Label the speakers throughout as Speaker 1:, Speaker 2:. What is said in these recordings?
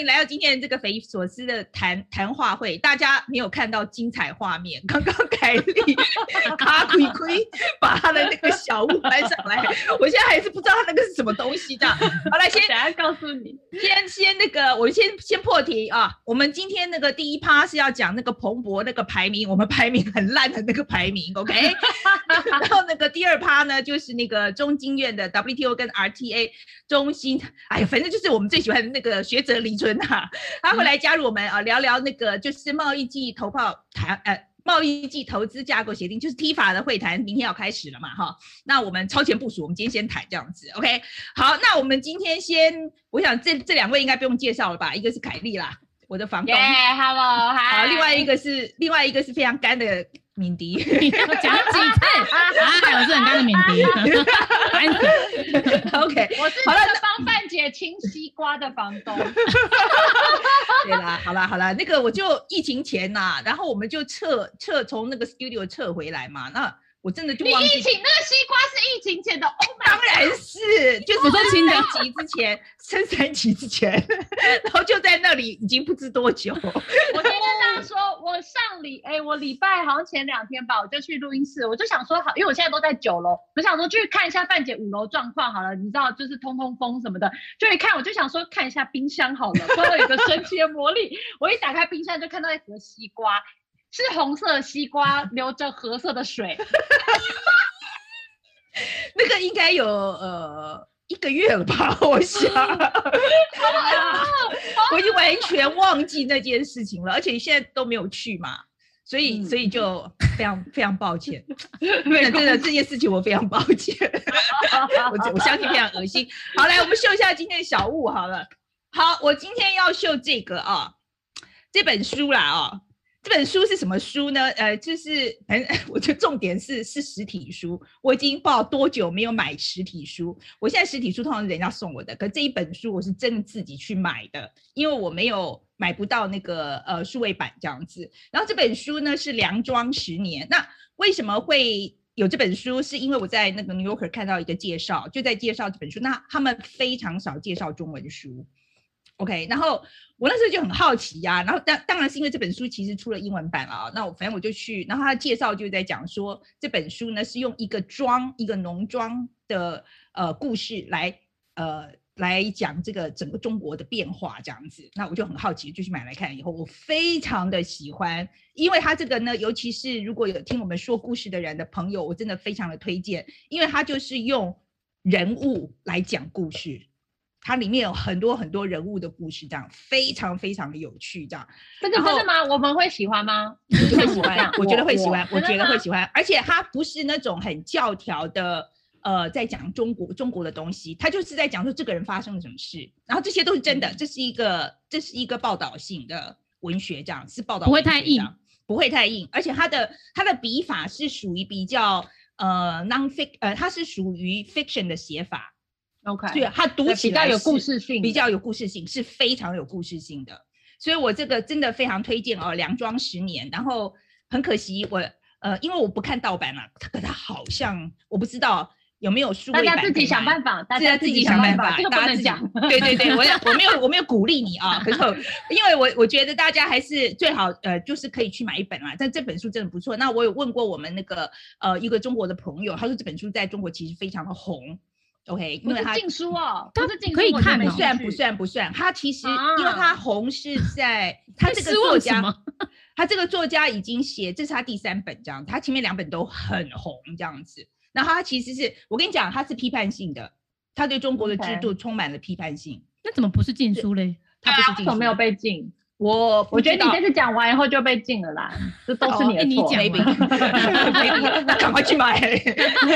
Speaker 1: 迎来到今天这个匪夷所思的谈谈话会。大家没有看到精彩画面，刚刚凯莉卡亏亏把他的那个小物搬上来，我现在还是不知道他那个是什么东西的。好来，先
Speaker 2: 等下告诉你，
Speaker 1: 先先那个，我先先破题啊。我们今天那个第一趴是要讲那个彭博那个排名，我们排名很烂的那个排名，OK？然后那个第二趴呢，就是那个中经院的 WTO 跟 RTA 中心，哎呀，反正就是我们最喜欢的那个学者李淳哈，他会来加入我们啊，聊聊那个就是贸易暨投报谈呃贸易暨投资架构协定，就是 TIFA 的会谈，明天要开始了嘛哈。那我们超前部署，我们今天先谈这样子，OK？好，那我们今天先，我想这这两位应该不用介绍了吧？一个是凯莉啦，我的房东
Speaker 2: ，Hello，
Speaker 1: 好，另外一个是另外一个是非常干的。敏迪，
Speaker 3: 讲几次啊？我是很干的敏迪。
Speaker 1: OK，
Speaker 2: 我是好了，帮范姐清西瓜的房东。
Speaker 1: 对啦，好啦，好啦，那个我就疫情前呐、啊，然后我们就撤撤从那个 studio 撤回来嘛，那。我真的就忘记
Speaker 2: 你疫情那个西瓜是疫情前的，oh、
Speaker 1: 当然是，就是升三级之前，升三级之前，然后就在那里已经不知多久。我
Speaker 2: 先跟大家说，我上礼哎，我礼拜好像前两天吧，我就去录音室，我就想说好，因为我现在都在九楼，我想说去看一下范姐五楼状况好了，你知道就是通通风什么的，就一看我就想说看一下冰箱好了，说有个神奇的魔力，我一打开冰箱就看到一盒西瓜。是红色的西瓜，流着褐色的水。
Speaker 1: 那个应该有呃一个月了吧？我想，我已经完全忘记那件事情了，而且现在都没有去嘛，所以、嗯、所以就非常非常抱歉。真的这件事情我非常抱歉，我我相信非常恶心。好，来我们秀一下今天的小物好了。好，我今天要秀这个啊，这本书啦啊。这本书是什么书呢？呃，就是反正 我觉得重点是是实体书。我已经不知道多久没有买实体书。我现在实体书通常是人家送我的，可这一本书我是真的自己去买的，因为我没有买不到那个呃数位版这样子。然后这本书呢是《粮庄十年》。那为什么会有这本书？是因为我在那个 New Yorker 看到一个介绍，就在介绍这本书。那他们非常少介绍中文书。OK，然后我那时候就很好奇呀、啊，然后当当然是因为这本书其实出了英文版啊，那我反正我就去，然后他的介绍就在讲说这本书呢是用一个庄一个农庄的呃故事来呃来讲这个整个中国的变化这样子，那我就很好奇就去买来看，以后我非常的喜欢，因为他这个呢，尤其是如果有听我们说故事的人的朋友，我真的非常的推荐，因为他就是用人物来讲故事。它里面有很多很多人物的故事，这样非常非常的有趣，这样。
Speaker 2: 这个真的吗？我们会喜欢吗？
Speaker 1: 会喜欢，我觉得会喜欢，我，觉得会喜欢。而且它不是那种很教条的，呃，在讲中国中国的东西，它就是在讲说这个人发生了什么事，然后这些都是真的，这是一个这是一个报道性的文学，这样是报道，
Speaker 3: 不会太硬，
Speaker 1: 不会太硬。而且它的它的笔法是属于比较呃 non-fiction，呃，它是属于 fiction 的写法。
Speaker 2: OK，
Speaker 1: 对，它读起来
Speaker 2: 比较有故事性，
Speaker 1: 比较有故事性，是非常有故事性的。所以我这个真的非常推荐哦，《梁庄十年》。然后很可惜我，我呃，因为我不看盗版嘛，它可它好像我不知道有没有数位版。
Speaker 2: 大家自己想办法，大家
Speaker 1: 自己想办法，大家自己讲。对对对，我 我没有我没有鼓励你啊，可是因为我我觉得大家还是最好呃，就是可以去买一本啦。但这本书真的不错。那我有问过我们那个呃一个中国的朋友，他说这本书在中国其实非常的红。OK，因为它
Speaker 2: 禁书哦，他是禁书，
Speaker 3: 可以看，
Speaker 1: 不算不算不算。他其实因为他红是在 他这个作家，他这个作家已经写，这是他第三本这样，他前面两本都很红这样子。然后他其实是我跟你讲，他是批判性的，他对中国的制度充满了批判性。
Speaker 3: 那怎么不是禁书嘞？
Speaker 1: 他不是禁书，
Speaker 2: 没有被禁。
Speaker 1: 我
Speaker 2: 我觉得你这次讲完以后就被禁了啦，这都是你的错。
Speaker 1: 没 病，那赶快去买。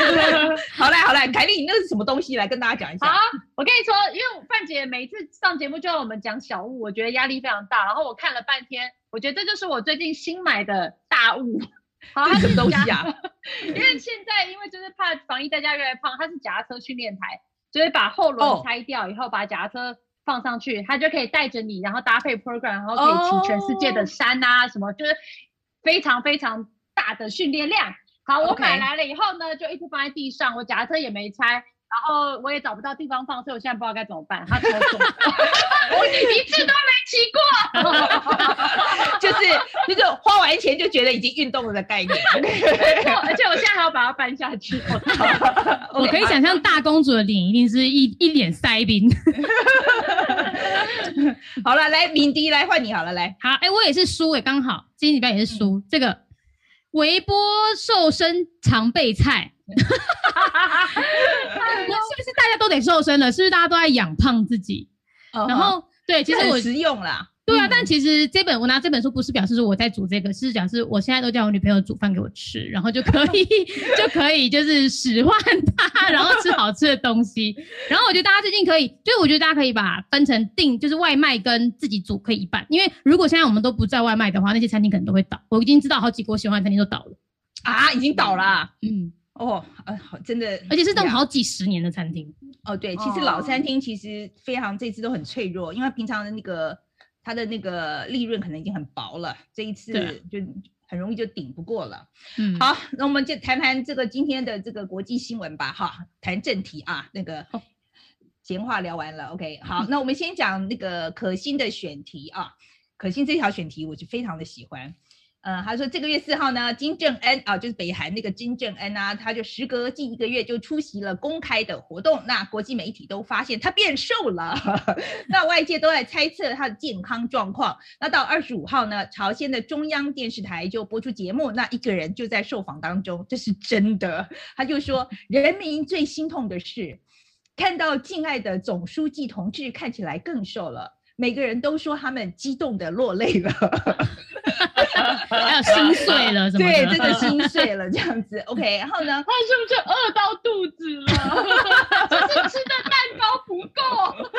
Speaker 1: 好嘞，好嘞，凯莉，你那是什么东西？来跟大家讲一下。
Speaker 2: 好，我跟你说，因为范姐每次上节目就要我们讲小物，我觉得压力非常大。然后我看了半天，我觉得这就是我最近新买的大物。好，
Speaker 1: 它是什么东西啊？
Speaker 2: 因为现在因为就是怕防疫，大家越来越胖，它是脚踏车训练台，就是把后轮拆掉以后，把脚踏车。放上去，它就可以带着你，然后搭配 program，然后可以骑全世界的山啊，oh. 什么就是非常非常大的训练量。好，我买来了以后呢，就一直放在地上，我脚踏车也没拆。然后我也找不到地方放，所以我现在不知道该怎么办。他超重，我一次都没骑过，
Speaker 1: 就是就是花完钱就觉得已经运动了的概念。
Speaker 2: 而且我现在还要把它搬下去。
Speaker 3: 我可以想象大公主的脸一定是一一脸塞宾。
Speaker 1: 好了，来敏迪来换你好了，来
Speaker 3: 好，哎、欸，我也是输哎，刚好今天礼拜也是输、嗯、这个。微波瘦身常备菜，是不是大家都得瘦身了？是不是大家都在养胖自己？Uh -huh. 然后对，其实我
Speaker 1: 实用啦。
Speaker 3: 对啊，嗯、但其实这本我拿这本书不是表示说我在煮这个，是讲是我现在都叫我女朋友煮饭给我吃，然后就可以 就可以就是使唤她，然后吃好吃的东西。然后我觉得大家最近可以，就是我觉得大家可以把分成订，就是外卖跟自己煮可以一半，因为如果现在我们都不在外卖的话，那些餐厅可能都会倒。我已经知道好几个我喜欢的餐厅都倒了
Speaker 1: 啊，已经倒了、啊。嗯，哦，呃，好，真的，
Speaker 3: 而且是那种好几十年的餐厅。
Speaker 1: 哦，对，其实老餐厅其实非常这次都很脆弱，因为平常的那个。它的那个利润可能已经很薄了，这一次就很容易就顶不过了。嗯，好，那我们就谈谈这个今天的这个国际新闻吧。哈，谈正题啊，那个闲话聊完了，OK。好，那我们先讲那个可心的选题啊，可心这条选题我就非常的喜欢。嗯，他说这个月四号呢，金正恩啊，就是北韩那个金正恩啊，他就时隔近一个月就出席了公开的活动。那国际媒体都发现他变瘦了，那外界都在猜测他的健康状况。那到二十五号呢，朝鲜的中央电视台就播出节目，那一个人就在受访当中，这是真的。他就说，人民最心痛的是看到敬爱的总书记同志看起来更瘦了。每个人都说他们激动的落泪了，
Speaker 3: 还有心碎了，什么
Speaker 1: 对，真的心碎了这样子。OK，然后呢，
Speaker 2: 他是不是饿到肚子了？就是吃的蛋糕不够。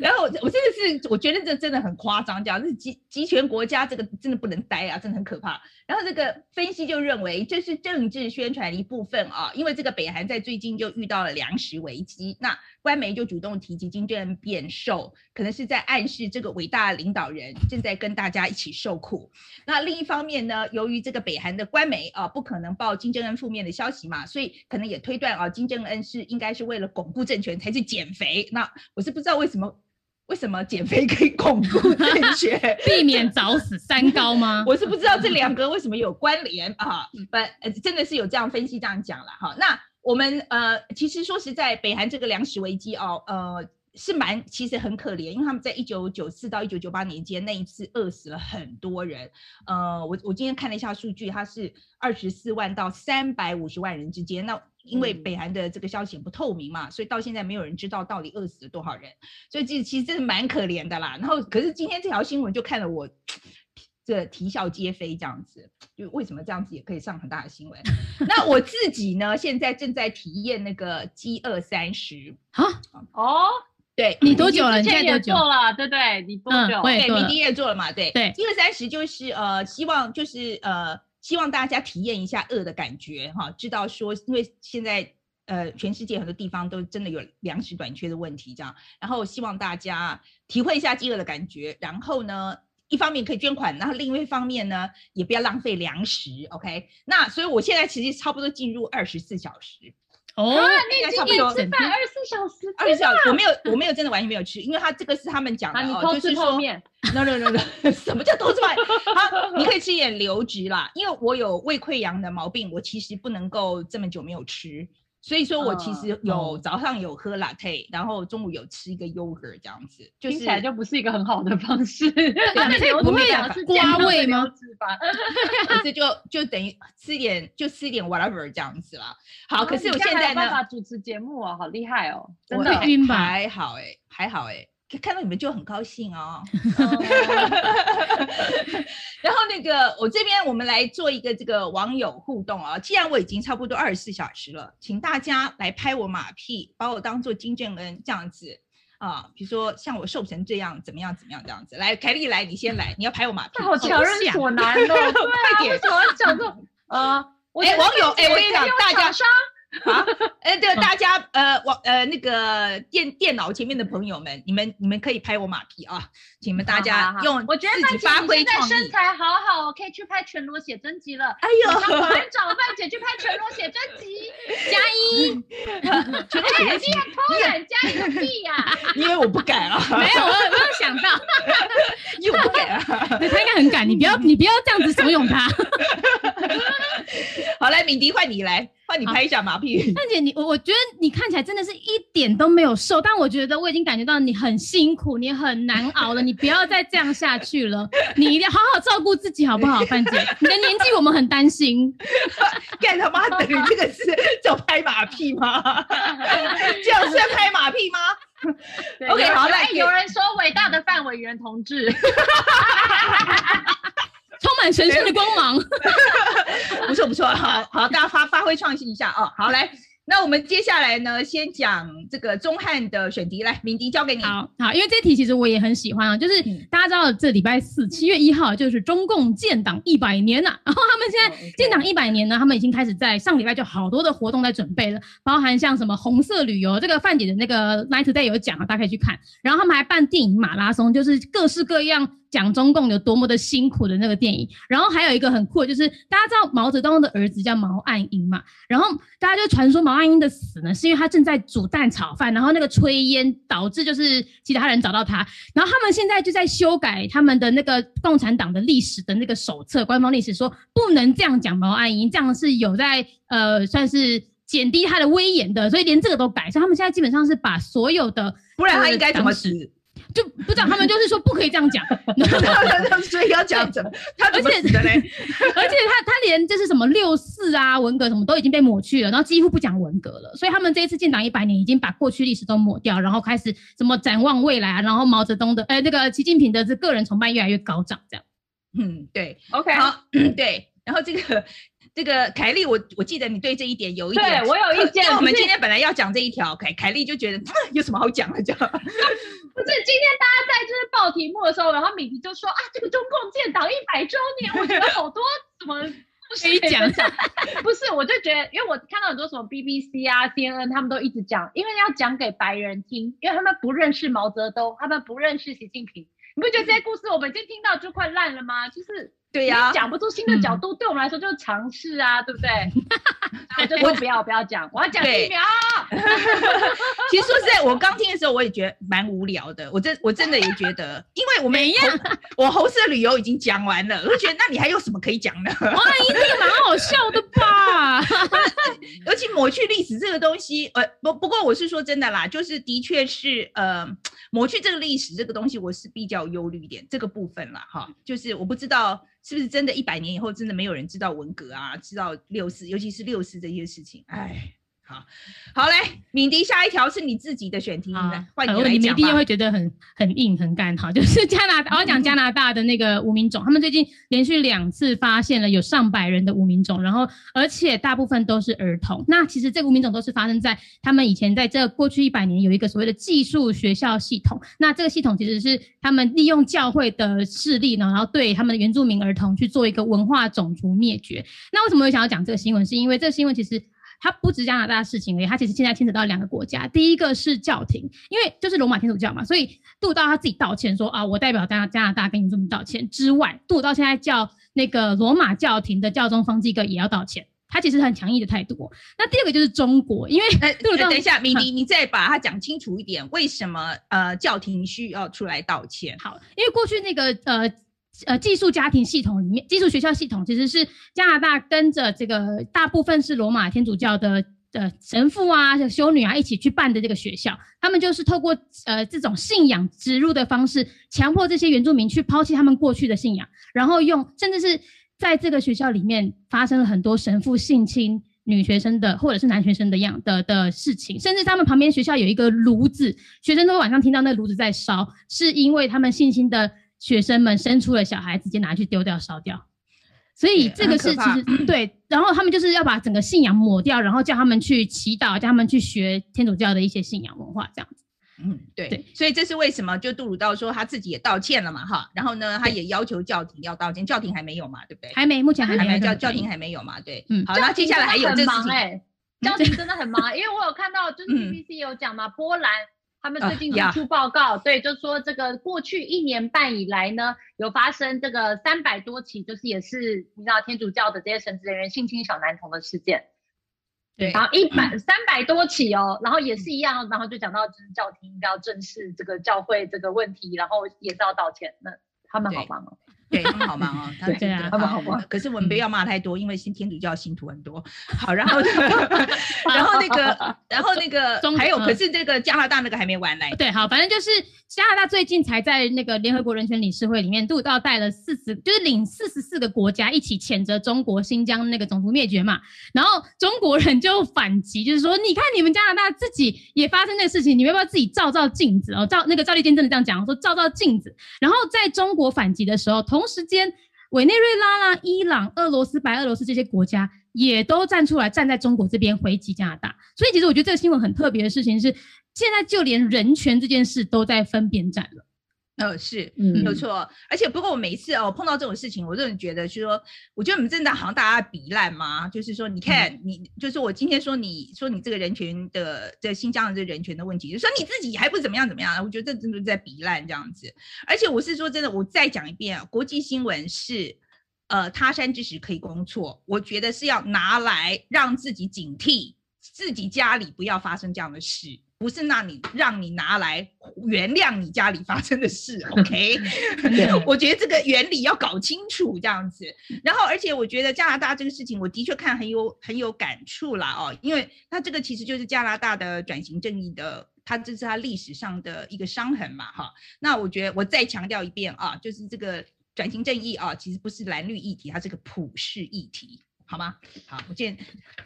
Speaker 1: 然后我我真的是，我觉得这真的很夸张，这样是集集权国家，这个真的不能待啊，真的很可怕。然后这个分析就认为这是政治宣传的一部分啊，因为这个北韩在最近就遇到了粮食危机，那官媒就主动提及金正恩变瘦，可能是在暗示这个伟大的领导人正在跟大家一起受苦。那另一方面呢，由于这个北韩的官媒啊不可能报金正恩负面的消息嘛，所以可能也推断啊金正恩是应该是为了巩固政权才去减肥。那我是不知道为什么。为什么减肥可以巩固政权，
Speaker 3: 避免早死？三高吗？
Speaker 1: 我是不知道这两个为什么有关联啊。不，呃，真的是有这样分析这样讲了哈。那我们呃，其实说实在，北韩这个粮食危机哦，呃，是蛮其实很可怜，因为他们在一九九四到一九九八年间那一次饿死了很多人。呃，我我今天看了一下数据，它是二十四万到三百五十万人之间。那因为北韩的这个消息不透明嘛，所以到现在没有人知道到底饿死了多少人，所以这其实真的蛮可怜的啦。然后，可是今天这条新闻就看了我这啼笑皆非这样子，就为什么这样子也可以上很大的新闻？那我自己呢，现在正在体验那个饥饿三十啊，
Speaker 2: 哦，
Speaker 1: 对，
Speaker 3: 你多久了？你现在多久
Speaker 2: 了？对对，你多久？
Speaker 3: 嗯、对，
Speaker 1: 你第一做了嘛？对
Speaker 3: 对，
Speaker 1: 饥饿三十就是呃，希望就是呃。希望大家体验一下饿的感觉，哈，知道说，因为现在呃，全世界很多地方都真的有粮食短缺的问题，这样，然后希望大家体会一下饥饿的感觉，然后呢，一方面可以捐款，然后另外一方面呢，也不要浪费粮食，OK？那所以我现在其实差不多进入二十四小时。
Speaker 2: 哦，你已经吃饭二十四小时，
Speaker 1: 二十四小时，我没有，我没有真的完全没有吃，因为他这个是他们讲的哦，就是说，no no no no，什么叫偷吃饭？好，你可以吃一点流质啦，因为我有胃溃疡的毛病，我其实不能够这么久没有吃。所以说我其实有早上有喝 latte，、嗯、然后中午有吃一个 yogurt 这样子，就是
Speaker 2: 听起来就不是一个很好的方式。
Speaker 3: latte 不会是瓜味吗？
Speaker 1: 可是就就等于吃一点就吃一点 whatever 这样子啦。好，可是我现在呢？
Speaker 2: 办法主持节目哦，好厉害哦，真的
Speaker 3: 晕吧？
Speaker 1: 还好哎、欸，还好哎、欸。看到你们就很高兴哦。然后那个我这边我们来做一个这个网友互动啊。既然我已经差不多二十四小时了，请大家来拍我马屁，把我当做金正恩这样子啊。比如说像我瘦成这样，怎么样怎么样这样子。来，凯丽来，你先来，你要拍我马屁。
Speaker 2: 好强人所难哦。快点，为什么要讲这种？呃，哎，
Speaker 1: 网友，哎，我跟你讲，大家。好，哎，这个大家呃，网呃那个电电脑前面的朋友们，你们你们可以拍我马屁啊，请你们大家用
Speaker 2: 我觉得
Speaker 1: 自己发挥创意。
Speaker 2: 身材好好，可以去拍全裸写真集了。
Speaker 1: 哎呦，
Speaker 2: 我们找范姐去拍全裸写真集，加一。
Speaker 1: 全裸写真集，
Speaker 2: 偷懒加一个屁呀！
Speaker 1: 因为我不敢啊。
Speaker 3: 没有，我没有想到，
Speaker 1: 因为我不敢啊。
Speaker 3: 他应该很敢，你不要你不要这样子怂恿他。
Speaker 1: 好，来，敏迪换你来，换你拍一下马屁。
Speaker 3: 范姐，你我我觉得你看起来真的是一点都没有瘦，但我觉得我已经感觉到你很辛苦，你很难熬了，你不要再这样下去了，你一定要好好照顾自己，好不好？范姐，你的年纪我们很担心。
Speaker 1: 干他妈的，你这个是叫拍马屁吗？这样算拍马屁吗？OK，好，来，
Speaker 2: 有人说伟大的范委员同志。
Speaker 3: 充满神圣的光芒，
Speaker 1: 不错不错，好好，大家发发挥创新一下哦。好，来，那我们接下来呢，先讲这个钟汉的选题，来，敏迪交给你。
Speaker 3: 好，好，因为这题其实我也很喜欢啊，就是大家知道这礼拜四七月一号就是中共建党一百年呐、啊，然后他们现在建党一百年呢，他们已经开始在上礼拜就好多的活动在准备了，包含像什么红色旅游，这个范姐的那个 Night Today 有讲啊，大家可以去看，然后他们还办电影马拉松，就是各式各样。讲中共有多么的辛苦的那个电影，然后还有一个很酷的，就是大家知道毛泽东的儿子叫毛岸英嘛，然后大家就传说毛岸英的死呢，是因为他正在煮蛋炒饭，然后那个炊烟导致就是其他人找到他，然后他们现在就在修改他们的那个共产党的历史的那个手册，官方历史说不能这样讲毛岸英，这样是有在呃算是减低他的威严的，所以连这个都改，所以他们现在基本上是把所有的，
Speaker 1: 不然他应该怎么死？
Speaker 3: 就不知道他们就是说不可以这样讲，
Speaker 1: 所以要讲怎么？他怎么死的嘞？
Speaker 3: 而且 他他连这是什么六四啊、文革什么都已经被抹去了，然后几乎不讲文革了。所以他们这一次建党一百年，已经把过去历史都抹掉，然后开始什么展望未来啊。然后毛泽东的哎，那个习近平的这个人崇拜越来越高涨，这样。
Speaker 1: 嗯，对，OK，好，对，然后这个。这个凯莉，我我记得你对这一点有一点，
Speaker 2: 对我有意见。
Speaker 1: 我们今天本来要讲这一条，凯凯莉就觉得 有什么好讲的，这样。
Speaker 2: 不是今天大家在就是报题目的时候，然后敏迪就说啊，这个中共建党一百周年，我觉得好多什么可以讲讲。不是，我就觉得，因为我看到很多什么 BBC 啊、CNN，他们都一直讲，因为要讲给白人听，因为他们不认识毛泽东，他们不认识习近平。你不觉得这些故事我们已经听到就快烂了吗？就是。
Speaker 1: 对呀、啊，
Speaker 2: 讲不出新的角度，嗯、对我们来说就是尝试啊，对不对？我就说不要，不要讲，我要讲疫苗。
Speaker 1: 其实说实在，我刚听的时候我也觉得蛮无聊的，我真我真的也觉得，因为我们一样，我红色旅游已经讲完了，我就觉得那你还有什么可以讲的？
Speaker 3: 哇，一定蛮好笑的吧？
Speaker 1: 尤其抹去历史这个东西，呃，不不过我是说真的啦，就是的确是呃，抹去这个历史这个东西，我是比较忧虑一点这个部分啦。哈，就是我不知道。是不是真的？一百年以后，真的没有人知道文革啊，知道六四，尤其是六四这些事情？哎，好，好嘞，敏迪，下一条是你自己的选题，换你来讲。
Speaker 3: 敏迪又会觉得很很硬很干，哈，就是加拿大，我要讲加拿大的那个无名种，他们最近连续两次发现了有上百人的无名种，然后而且大部分都是儿童。那其实这个无名种都是发生在他们以前在这过去一百年有一个所谓的寄宿学校系统，那这个系统其实是他们利用教会的势力呢，然后对他们的原住民儿童去做一个文化种族灭绝。那为什么我想要讲这个新闻？是因为这个新闻其实它不止加拿大的事情而已，它其实现在牵扯到两个国家。第一个是教廷，因为就是罗马天主教嘛，所以杜鲁道他自己道歉说啊，我代表加加拿大跟你这么道歉之外，杜鲁道现在叫那个罗马教廷的教宗方济各也要道歉。他其实很强硬的态度。那第二个就是中国，因为杜鲁道，
Speaker 1: 等一下，米迪，你再把它讲清楚一点，为什么呃教廷需要出来道歉？
Speaker 3: 好，因为过去那个呃。呃，寄宿家庭系统里面，寄宿学校系统其实是加拿大跟着这个大部分是罗马天主教的的神父啊、修女啊一起去办的这个学校。他们就是透过呃这种信仰植入的方式，强迫这些原住民去抛弃他们过去的信仰，然后用甚至是在这个学校里面发生了很多神父性侵女学生的或者是男学生的样的的事情，甚至他们旁边学校有一个炉子，学生都晚上听到那炉子在烧，是因为他们信心的。学生们生出了小孩，直接拿去丢掉烧掉，所以这个是其实对。然后他们就是要把整个信仰抹掉，然后叫他们去祈祷，叫他们去学天主教的一些信仰文化，这样子。
Speaker 1: 嗯，对。对，所以这是为什么？就杜鲁道说他自己也道歉了嘛，哈。然后呢，他也要求教廷要道歉，教廷还没有嘛，对不对？
Speaker 3: 还没，目前还没，
Speaker 1: 还没教教廷还没有嘛，对。嗯，好，那接下来还有这事情。
Speaker 2: 教廷真的很忙，因为我有看到，就是 BBC 有讲嘛，波兰他们最近提出报告，对，就说这个过去一年半以来呢，有发生这个三百多起，就是也是你知道天主教的这些神职人员性侵小男童的事件。对，然后一百三百多起哦，然后也是一样，然后就讲到就是教廷应该要正视这个教会这个问题，然后也是要道歉。那他们好棒哦。
Speaker 1: 对，他们好忙哦，他
Speaker 3: 对啊，他们好忙。
Speaker 1: 可是我们不要骂太多，因为新天主教信徒很多。好，然后，然后那个，然后那个，还有，可是这个加拿大那个还没完呢。
Speaker 3: 对，好，反正就是加拿大最近才在那个联合国人权理事会里面，杜道带了四十，就是领四十四个国家一起谴责中国新疆那个种族灭绝嘛。然后中国人就反击，就是说，你看你们加拿大自己也发生那个事情，你们要不要自己照照镜子哦？照那个赵立坚真的这样讲，说照照镜子。然后在中国反击的时候，同时间，委内瑞拉啦、伊朗、俄罗斯、白俄罗斯这些国家也都站出来，站在中国这边回击加拿大。所以，其实我觉得这个新闻很特别的事情是，现在就连人权这件事都在分边站了。
Speaker 1: 呃，是，嗯，没有错。而且，不过我每一次哦碰到这种事情，我真的觉得，就是说，我觉得我们真的好像大家比烂嘛。就是说，你看，嗯、你就是我今天说你说你这个人权的这新疆的这人权的问题，就说你自己还不怎么样怎么样，我觉得这真的在比烂这样子。而且我是说真的，我再讲一遍，国际新闻是呃他山之石可以攻错，我觉得是要拿来让自己警惕，自己家里不要发生这样的事。不是让你让你拿来原谅你家里发生的事，OK？我觉得这个原理要搞清楚，这样子。然后，而且我觉得加拿大这个事情，我的确看很有很有感触啦哦，因为它这个其实就是加拿大的转型正义的，它这是它历史上的一个伤痕嘛哈。那我觉得我再强调一遍啊，就是这个转型正义啊，其实不是蓝绿议题，它是个普世议题。好吗？好，我见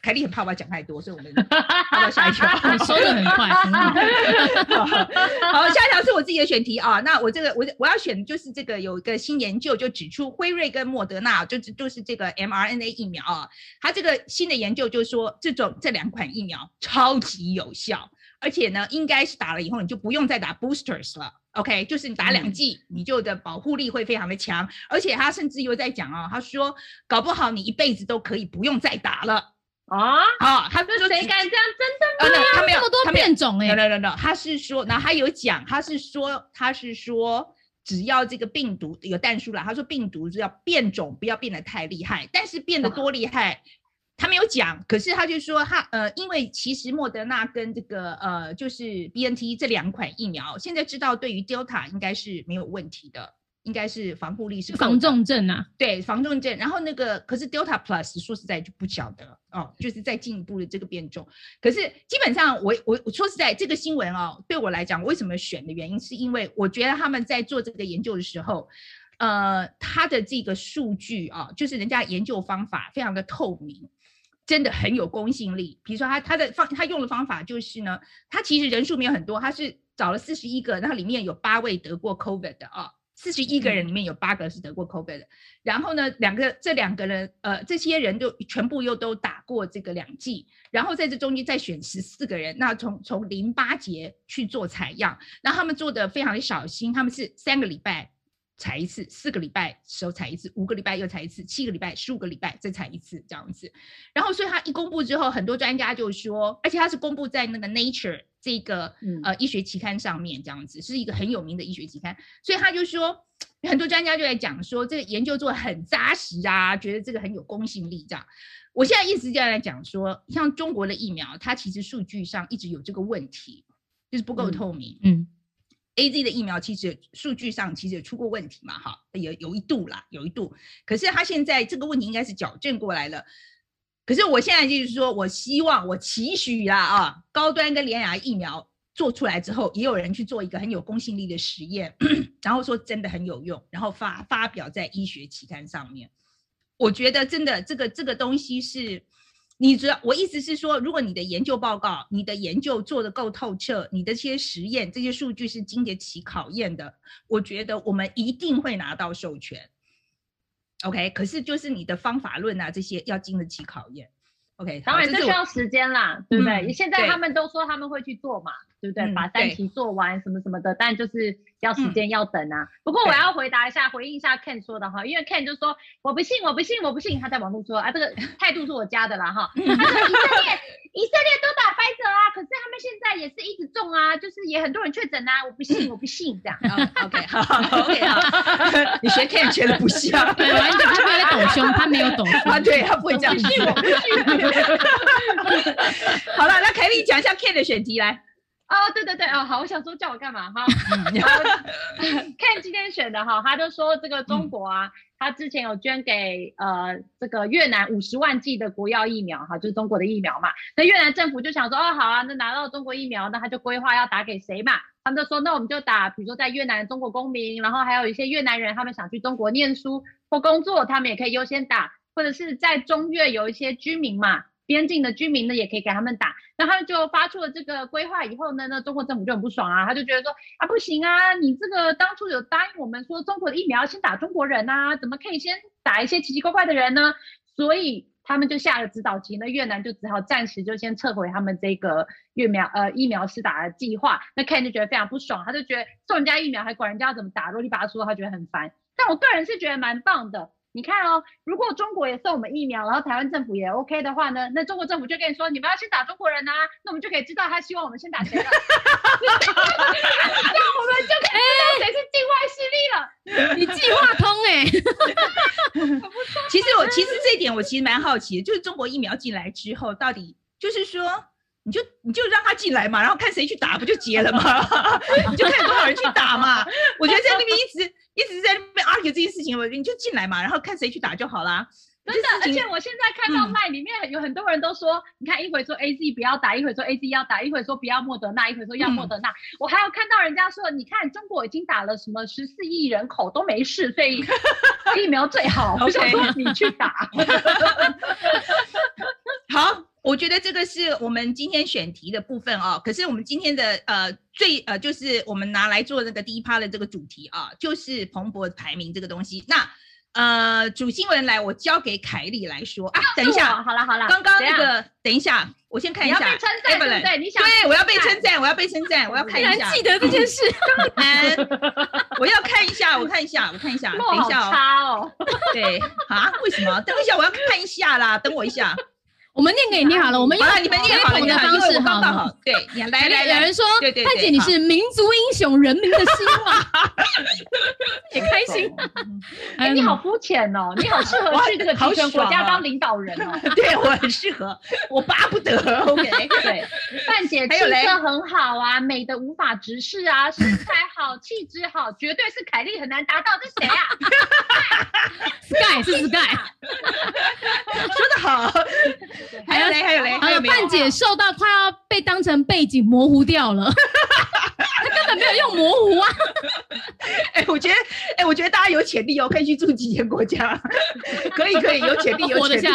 Speaker 1: 凯莉很怕我讲太多，所以我们 跳到下一条。
Speaker 3: 你说的很快。
Speaker 1: 好，下一条是我自己的选题啊。那我这个我我要选的就是这个有一个新研究就指出，辉瑞跟莫德纳就是就是这个 mRNA 疫苗啊，它这个新的研究就是说，这种这两款疫苗超级有效。而且呢，应该是打了以后，你就不用再打 boosters 了，OK？就是你打两剂，嗯、你就的保护力会非常的强。而且他甚至又在讲哦，他说搞不好你一辈子都可以不用再打了啊！啊，他说
Speaker 2: 谁敢这样？真的
Speaker 3: 吗？没有那么多变种哎、欸，
Speaker 1: 对对对，他是说，然后他有讲，他是说，他是说，只要这个病毒有但书了，他说病毒只要变种，不要变得太厉害，但是变得多厉害。他没有讲，可是他就说他呃，因为其实莫德纳跟这个呃，就是 BNT 这两款疫苗，现在知道对于 Delta 应该是没有问题的，应该是防护力是
Speaker 3: 防重症啊，
Speaker 1: 对，防重症。然后那个可是 Delta Plus 说实在就不晓得哦，就是在进一步的这个变种。可是基本上我我我说实在这个新闻哦，对我来讲，为什么选的原因是因为我觉得他们在做这个研究的时候，呃，他的这个数据啊，就是人家研究方法非常的透明。真的很有公信力。比如说他他的方他用的方法就是呢，他其实人数没有很多，他是找了四十一个，然后里面有八位得过 COVID 的啊，四十一个人里面有八个是得过 COVID 的。嗯、然后呢，两个这两个人呃，这些人就全部又都打过这个两剂，然后在这中间再选十四个人，那从从淋巴结去做采样，然后他们做的非常的小心，他们是三个礼拜。采一次，四个礼拜时候采一次，五个礼拜又采一次，七个礼拜、十五个礼拜再采一次，这样子。然后，所以他一公布之后，很多专家就说，而且他是公布在那个 Nature 这个呃医学期刊上面，这样子是一个很有名的医学期刊。所以他就说，很多专家就在讲说，这个研究做得很扎实啊，觉得这个很有公信力。这样，我现在一直就在讲说，像中国的疫苗，它其实数据上一直有这个问题，就是不够透明。嗯。嗯 A Z 的疫苗其实数据上其实也出过问题嘛，哈，有有一度啦，有一度。可是他现在这个问题应该是矫正过来了。可是我现在就是说，我希望我期许啦啊，高端跟联亚疫苗做出来之后，也有人去做一个很有公信力的实验，然后说真的很有用，然后发发表在医学期刊上面。我觉得真的这个这个东西是。你知道，我意思是说，如果你的研究报告、你的研究做得够透彻，你的这些实验、这些数据是经得起考验的，我觉得我们一定会拿到授权。OK，可是就是你的方法论啊，这些要经得起考验。OK，
Speaker 2: 当然这需要时间啦，对不对？嗯、现在他们都说他们会去做嘛，对不对？嗯、把三期做完什么什么的，但就是要时间要等啊。不过我要回答一下，回应一下 Ken 说的哈，因为 Ken 就说我不信，我不信，我不信，他在网络说啊，这个 态度是我加的啦哈。他说以色列。以色列都打 Pfizer 啊，可是他们现在也是一直中啊，就是也很多人确诊啊，我不信，我不信这样。
Speaker 1: Oh, OK，好，OK，好，你学 Ken 学的不像，
Speaker 3: 对，完全他没有懂胸，他没有懂胸，
Speaker 1: 啊，对他不会这样子。好了，那凯莉讲一下 Ken 的选题来。
Speaker 2: 哦，对对对，哦，好，我想说叫我干嘛哈？Ken 今天选的哈，他就说这个中国啊。嗯他之前有捐给呃这个越南五十万剂的国药疫苗哈，就是中国的疫苗嘛。那越南政府就想说，哦好啊，那拿到中国疫苗，那他就规划要打给谁嘛？他们就说，那我们就打，比如说在越南中国公民，然后还有一些越南人，他们想去中国念书或工作，他们也可以优先打，或者是在中越有一些居民嘛。边境的居民呢，也可以给他们打。那他们就发出了这个规划以后呢，那中国政府就很不爽啊，他就觉得说啊，不行啊，你这个当初有答应我们说中国的疫苗先打中国人啊，怎么可以先打一些奇奇怪怪的人呢？所以他们就下了指导棋，那越南就只好暂时就先撤回他们这个疫苗呃疫苗施打的计划。那 Ken 就觉得非常不爽，他就觉得送人家疫苗还管人家要怎么打，啰里吧嗦，他觉得很烦。但我个人是觉得蛮棒的。你看哦，如果中国也送我们疫苗，然后台湾政府也 OK 的话呢，那中国政府就跟你说，你们要先打中国人呐、啊，那我们就可以知道他希望我们先打谁了，那我们就可以知道谁是境外势力了。
Speaker 3: 你计划通哎、欸，
Speaker 1: 其实我其实这一点我其实蛮好奇的，就是中国疫苗进来之后，到底就是说。你就你就让他进来嘛，然后看谁去打，不就结了吗？你 就看多少人去打嘛。我觉得在那边一直一直在那边 argue 这件事情，我你就进来嘛，然后看谁去打就好啦。
Speaker 2: 真的，而且我现在看到 LINE 里面有很多人都说，嗯、你看一会说 AZ 不要打，一会说 AZ 要打，一会说不要莫德纳，一会说要莫德纳。嗯、我还有看到人家说，你看中国已经打了什么十四亿人口都没事，所以疫苗最好。我想说你去打。
Speaker 1: 好。我觉得这个是我们今天选题的部分哦。可是我们今天的呃最呃就是我们拿来做那个第一趴的这个主题啊，就是蓬勃排名这个东西。那呃主新闻来，我交给凯莉来说啊。等一下，
Speaker 2: 好了好了，
Speaker 1: 刚刚那个等一下，我先看一下。
Speaker 2: 你要被称赞对不对？你想
Speaker 1: 对，我要被称赞，我要被称赞，我要看一下。
Speaker 3: 记得这件事，
Speaker 1: 我要看一下，我看一下，我看一下，等一下
Speaker 2: 哦。
Speaker 1: 对啊，为什么？等一下，我要看一下啦，等我一下。
Speaker 3: 我们念给你好了，我们用
Speaker 1: 你们念好的方式好好。对，来来，
Speaker 3: 有人说，范姐你是民族英雄，人民的希望，也开心。
Speaker 2: 哎，你好肤浅哦，你好适合去这个极权国家当领导人哦。
Speaker 1: 对，我很适合，我巴不得。OK，对，
Speaker 2: 范姐气色很好啊，美的无法直视啊，身材好，气质好，绝对是凯莉很难达到。这谁啊
Speaker 3: ？Sky 是 Sky，
Speaker 1: 说得好。还有嘞，还有嘞，
Speaker 3: 还有半姐瘦到快要被当成背景模糊掉了，他根本没有用模糊啊！
Speaker 1: 哎，我觉得，哎，我觉得大家有潜力哦，可以去住几个国家，可以，可以，有潜力，有潜力，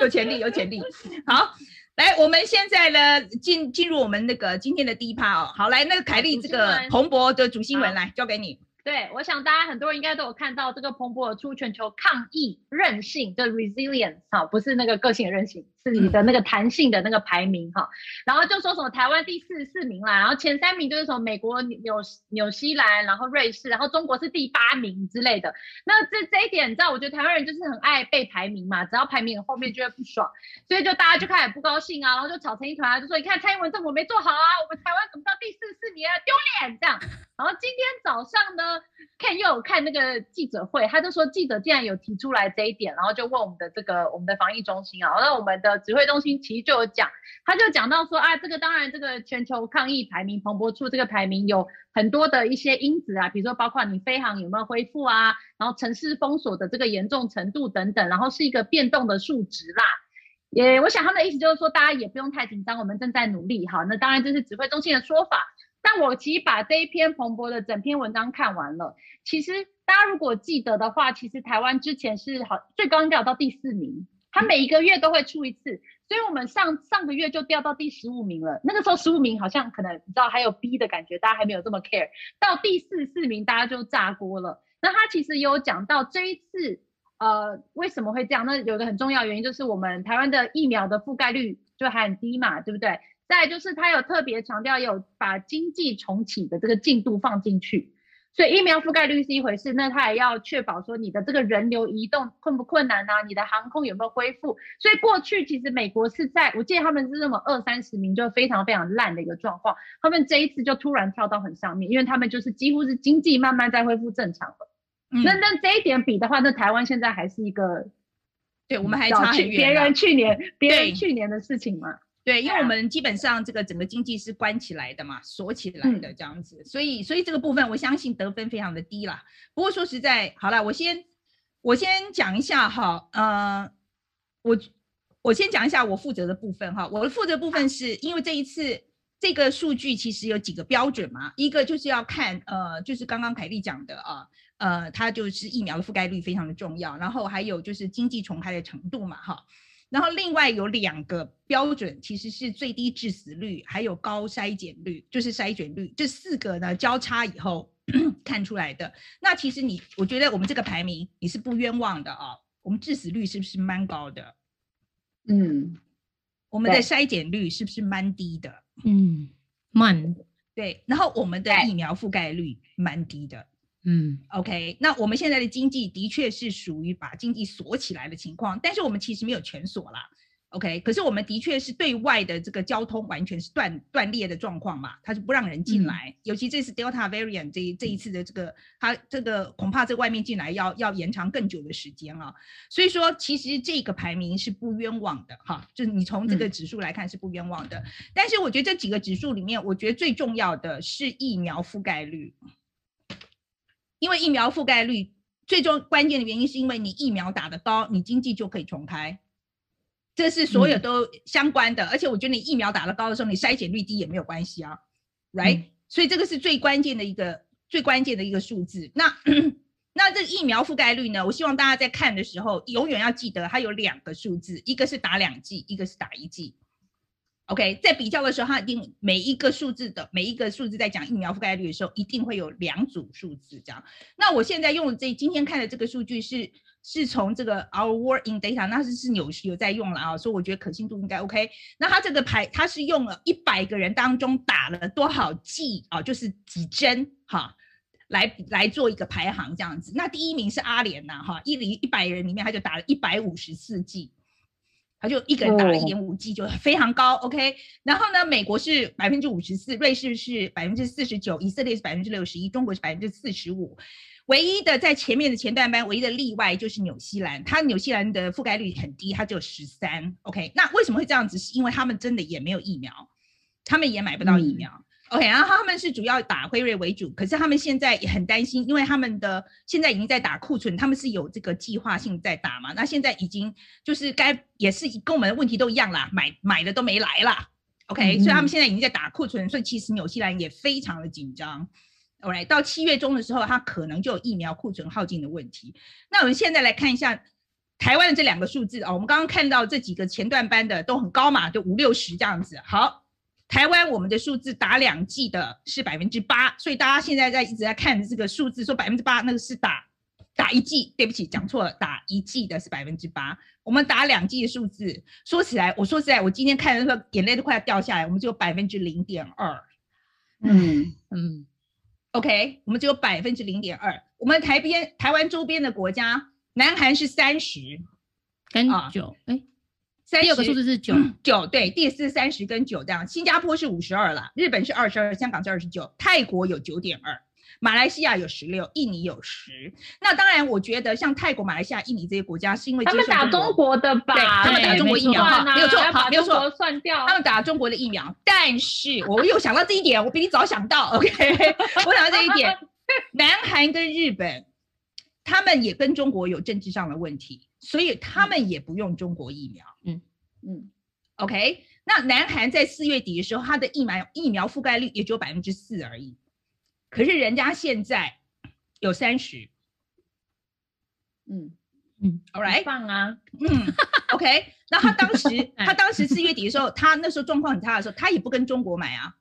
Speaker 1: 有潜力，有潜力。好，来，我们现在呢，进进入我们那个今天的第一趴哦。好，来，那个凯莉，这个彭博的主新闻来交给你。
Speaker 2: 对，我想大家很多人应该都有看到这个彭博出全球抗疫韧性的 resilience 哈，不是那个个性的韧性，是你的那个弹性的那个排名哈。然后就说什么台湾第四十四名啦，然后前三名就是什么美国、纽纽西兰，然后瑞士，然后中国是第八名之类的。那这这一点你知道，我觉得台湾人就是很爱被排名嘛，只要排名后面就会不爽，所以就大家就开始不高兴啊，然后就吵成一团啊，就说你看蔡英文政府没做好啊，我们台湾怎么到第四十四名啊，丢脸这样。然后今天早上呢，Ken 又有看那个记者会，他就说记者竟然有提出来这一点，然后就问我们的这个我们的防疫中心啊，那我们的指挥中心其实就有讲，他就讲到说啊，这个当然这个全球抗疫排名，彭博出这个排名有很多的一些因子啊，比如说包括你飞航有没有恢复啊，然后城市封锁的这个严重程度等等，然后是一个变动的数值啦。也我想他们的意思就是说，大家也不用太紧张，我们正在努力哈。那当然这是指挥中心的说法。但我其实把这一篇彭博的整篇文章看完了，其实大家如果记得的话，其实台湾之前是好最高掉到第四名，它每一个月都会出一次，所以我们上上个月就掉到第十五名了。那个时候十五名好像可能你知道还有 B 的感觉，大家还没有这么 care，到第四四名大家就炸锅了。那他其实有讲到这一次，呃，为什么会这样？那有个很重要原因就是我们台湾的疫苗的覆盖率就还很低嘛，对不对？再就是他有特别强调，有把经济重启的这个进度放进去。所以疫苗覆盖率是一回事，那它也要确保说你的这个人流移动困不困难啊？你的航空有没有恢复？所以过去其实美国是在，我记得他们是那么二三十名就非常非常烂的一个状况，他们这一次就突然跳到很上面，因为他们就是几乎是经济慢慢在恢复正常了。嗯、那那这一点比的话，那台湾现在还是一个，
Speaker 1: 对我们还差很远。
Speaker 2: 别人去年别人去年的事情嘛。
Speaker 1: 对，因为我们基本上这个整个经济是关起来的嘛，锁起来的这样子，所以所以这个部分我相信得分非常的低啦。不过说实在，好了，我先我先讲一下哈，呃，我我先讲一下我负责的部分哈，我的负责部分是因为这一次这个数据其实有几个标准嘛，一个就是要看呃，就是刚刚凯丽讲的啊，呃，它就是疫苗的覆盖率非常的重要，然后还有就是经济重开的程度嘛，哈。然后另外有两个标准，其实是最低致死率，还有高筛检率，就是筛检率，这四个呢交叉以后 看出来的。那其实你，我觉得我们这个排名你是不冤枉的啊。我们致死率是不是蛮高的？
Speaker 2: 嗯。
Speaker 1: 我们的筛检率是不是蛮低的？
Speaker 3: 嗯，蛮。
Speaker 1: 对。然后我们的疫苗覆盖率蛮低的。
Speaker 3: 嗯
Speaker 1: ，OK，那我们现在的经济的确是属于把经济锁起来的情况，但是我们其实没有全锁啦，OK，可是我们的确是对外的这个交通完全是断断裂的状况嘛，它是不让人进来，嗯、尤其这次 Delta variant 这这一次的这个，它这个恐怕这外面进来要要延长更久的时间啊，所以说其实这个排名是不冤枉的哈，就是你从这个指数来看是不冤枉的，嗯、但是我觉得这几个指数里面，我觉得最重要的是疫苗覆盖率。因为疫苗覆盖率最终关键的原因，是因为你疫苗打得高，你经济就可以重开，这是所有都相关的。嗯、而且我觉得你疫苗打得高的时候，你筛检率低也没有关系啊，right？、嗯、所以这个是最关键的一个最关键的一个数字。那 那这个疫苗覆盖率呢？我希望大家在看的时候，永远要记得它有两个数字，一个是打两剂，一个是打一剂。OK，在比较的时候，它一定每一个数字的每一个数字在讲疫苗覆盖率的时候，一定会有两组数字这样。那我现在用的这今天看的这个数据是是从这个 Our word in Data，那是是有有在用了啊，所以我觉得可信度应该 OK。那它这个排，它是用了一百个人当中打了多少剂啊，就是几针哈，来来做一个排行这样子。那第一名是阿联呐哈，一零一百人里面他就打了一百五十四剂。他就一个人打了一点五 G，就非常高，OK。然后呢，美国是百分之五十四，瑞士是百分之四十九，以色列是百分之六十一，中国是百分之四十五。唯一的在前面的前段班，唯一的例外就是纽西兰，它纽西兰的覆盖率很低，它只有十三，OK。那为什么会这样子？是因为他们真的也没有疫苗，他们也买不到疫苗。嗯 OK，然后他们是主要打辉瑞为主，可是他们现在也很担心，因为他们的现在已经在打库存，他们是有这个计划性在打嘛。那现在已经就是该也是跟我们的问题都一样啦，买买的都没来啦。OK，、嗯、所以他们现在已经在打库存，所以其实纽西兰也非常的紧张。OK，到七月中的时候，它可能就有疫苗库存耗尽的问题。那我们现在来看一下台湾的这两个数字哦，我们刚刚看到这几个前段班的都很高嘛，就五六十这样子。好。台湾我们的数字打两剂的是百分之八，所以大家现在在一直在看这个数字，说百分之八那个是打打一剂，对不起，讲错了，打一剂的是百分之八。我们打两剂的数字，说起来，我说实在，我今天看的时候眼泪都快要掉下来，我们只有百分之零点二。嗯嗯，OK，我们只有百分之零点二。我们台边台湾周边的国家，南韩是三十
Speaker 3: 跟九，哎、啊。
Speaker 1: 三
Speaker 3: 十个数字是九
Speaker 1: 九，对，第四三十跟九这样。新加坡是五十二了，日本是二十二，香港是二十九，泰国有九点二，马来西亚有十六，印尼有十。那当然，我觉得像泰国、马来西亚、印尼这些国家，是因为
Speaker 2: 他们打中国的吧？
Speaker 1: 对，他们打中国疫苗哈，没有错，好，没有错，
Speaker 2: 算掉。
Speaker 1: 他们打中国的疫苗，但是我又想到这一点，我比你早想到，OK，我想到这一点，南韩跟日本，他们也跟中国有政治上的问题。所以他们也不用中国疫苗，
Speaker 2: 嗯。嗯
Speaker 1: ，OK。那南韩在四月底的时候，它的疫苗疫苗覆盖率也只有百分之四而已，可是人家现在有三十，
Speaker 2: 嗯。
Speaker 1: 嗯，All right，
Speaker 2: 棒啊，
Speaker 1: 嗯，OK。那他当时 他当时四月底的时候，他那时候状况很差的时候，他也不跟中国买啊。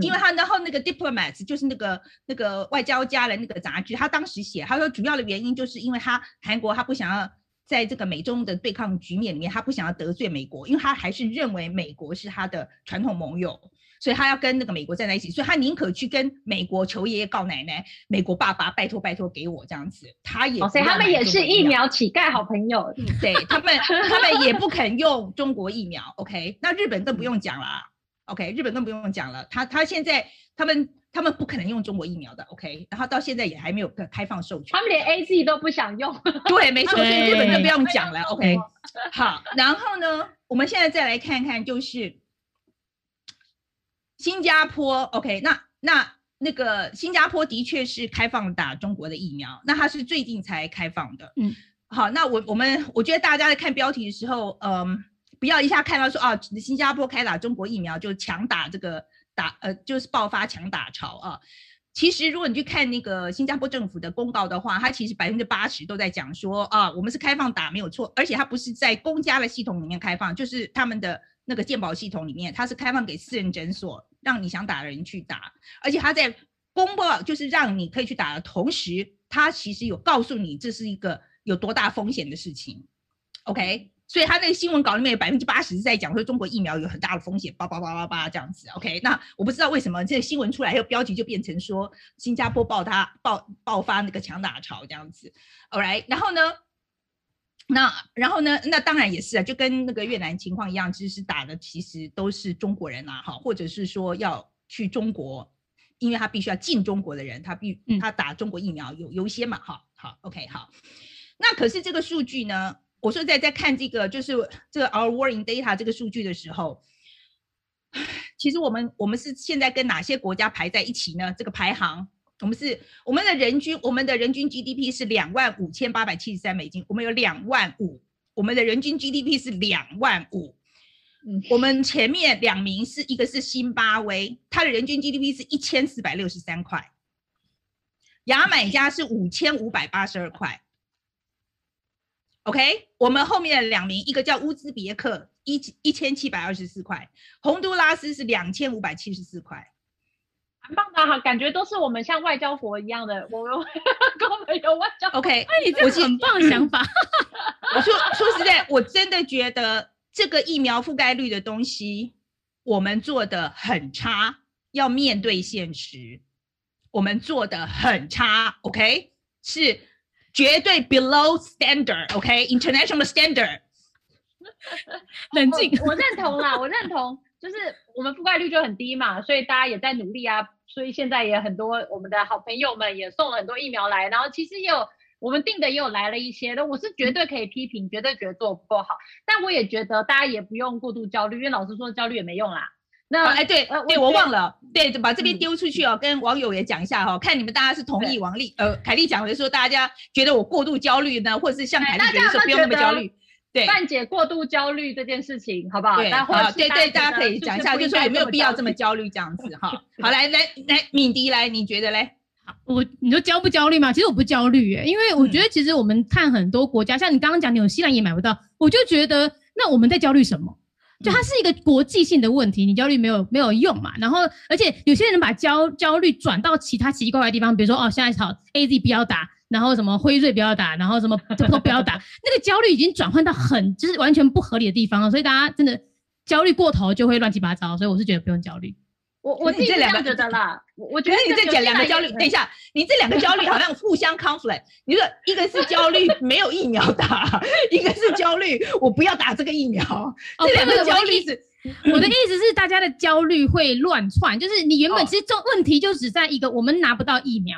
Speaker 1: 因为他然后那个 Diplomats 就是那个那个外交家的那个杂志，他当时写他说主要的原因就是因为他韩国他不想要。在这个美中的对抗局面里面，他不想要得罪美国，因为他还是认为美国是他的传统盟友，所以他要跟那个美国站在一起，所以他宁可去跟美国求爷爷告奶奶，美国爸爸拜托拜托给我这样子，他也，
Speaker 2: 所以他们也是疫苗乞丐好朋友，
Speaker 1: 对他们，他们也不肯用中国疫苗，OK，那日本更不用讲了，OK，日本更不用讲了，他他现在他们。他们不可能用中国疫苗的，OK，然后到现在也还没有开放授权。
Speaker 2: 他们连 AZ 都不想用。
Speaker 1: 对，没错，所以日本更不用讲了，OK。好，然后呢，我们现在再来看看，就是新加坡，OK，那那那个新加坡的确是开放打中国的疫苗，那它是最近才开放的。嗯，好，那我我们我觉得大家在看标题的时候，嗯，不要一下看到说啊，新加坡开打中国疫苗就强打这个。打呃，就是爆发强打潮啊！其实如果你去看那个新加坡政府的公告的话，它其实百分之八十都在讲说啊，我们是开放打没有错，而且它不是在公家的系统里面开放，就是他们的那个健保系统里面，它是开放给私人诊所，让你想打的人去打，而且它在公报就是让你可以去打的同时，它其实有告诉你这是一个有多大风险的事情，OK？所以他那个新闻稿里面有百分之八十是在讲说中国疫苗有很大的风险，叭叭叭叭叭这样子。OK，那我不知道为什么这个新闻出来，后标题就变成说新加坡爆它爆爆发那个强打潮这样子。All right，然后呢，那然后呢，那当然也是啊，就跟那个越南情况一样，其实打的其实都是中国人啊，哈，或者是说要去中国，因为他必须要进中国的人，他必他打中国疫苗有优先嘛，哈，好，OK，好。那可是这个数据呢？我说在在看这个就是这个 Our War in Data 这个数据的时候，其实我们我们是现在跟哪些国家排在一起呢？这个排行，我们是我们的人均我们的人均 GDP 是两万五千八百七十三美金，我们有两万五，我们的人均 GDP 是两万五。嗯，我们前面两名是一个是新巴威，它的人均 GDP 是一千四百六十三块，牙买加是五千五百八十二块。OK，我们后面的两名，一个叫乌兹别克，一一千七百二十四块，洪都拉斯是两千五百七十四块，
Speaker 2: 很棒的哈，感觉都是我们像外交国一样的，我们 跟我们有外交。
Speaker 1: OK，
Speaker 3: 那你这是很棒的想法。
Speaker 1: 我说说实在，我真的觉得这个疫苗覆盖率的东西，我们做的很差，要面对现实，我们做的很差。OK，是。绝对 below standard，OK，international standard。
Speaker 3: 冷静，
Speaker 2: 我认同啦，我认同，就是我们覆盖率就很低嘛，所以大家也在努力啊，所以现在也很多我们的好朋友们也送了很多疫苗来，然后其实也有我们订的也有来了一些的，我是绝对可以批评，绝对觉得做不够好，但我也觉得大家也不用过度焦虑，因为老师说焦虑也没用啦。那
Speaker 1: 哎，对，呃，对我忘了，对，把这边丢出去哦，跟网友也讲一下哈，看你们大家是同意王丽，呃，凯丽讲的说大家觉得我过度焦虑呢，或者是像凯丽觉得说不用那么焦虑，对，
Speaker 2: 范姐过度焦虑这件事情，好不好？
Speaker 1: 对，好，对对，大家可以讲一下，就是说有没有必要这么焦虑这样子 哈？好，来来来，敏迪来，你觉得嘞？
Speaker 3: 我你说焦不焦虑吗？其实我不焦虑耶，因为我觉得其实我们看很多国家，像你刚刚讲纽西兰也买不到，我就觉得那我们在焦虑什么？就它是一个国际性的问题，你焦虑没有没有用嘛。然后，而且有些人把焦焦虑转到其他奇奇怪怪的地方，比如说哦，现在好 AZ 不要打，然后什么辉瑞不要打，然后什么这都不要打，那个焦虑已经转换到很就是完全不合理的地方了。所以大家真的焦虑过头就会乱七八糟。所以我是觉得不用焦虑。
Speaker 2: 我我自己这样觉得啦，我我觉得
Speaker 1: 你这讲两个焦虑，等一下，你这两个焦虑好像互相 conflict。你说一个是焦虑 没有疫苗打，一个是焦虑我不要打这个疫苗，这两个焦虑是。
Speaker 3: 我的意思是，大家的焦虑会乱窜，就是你原本其实这问题就只在一个我们拿不到疫苗，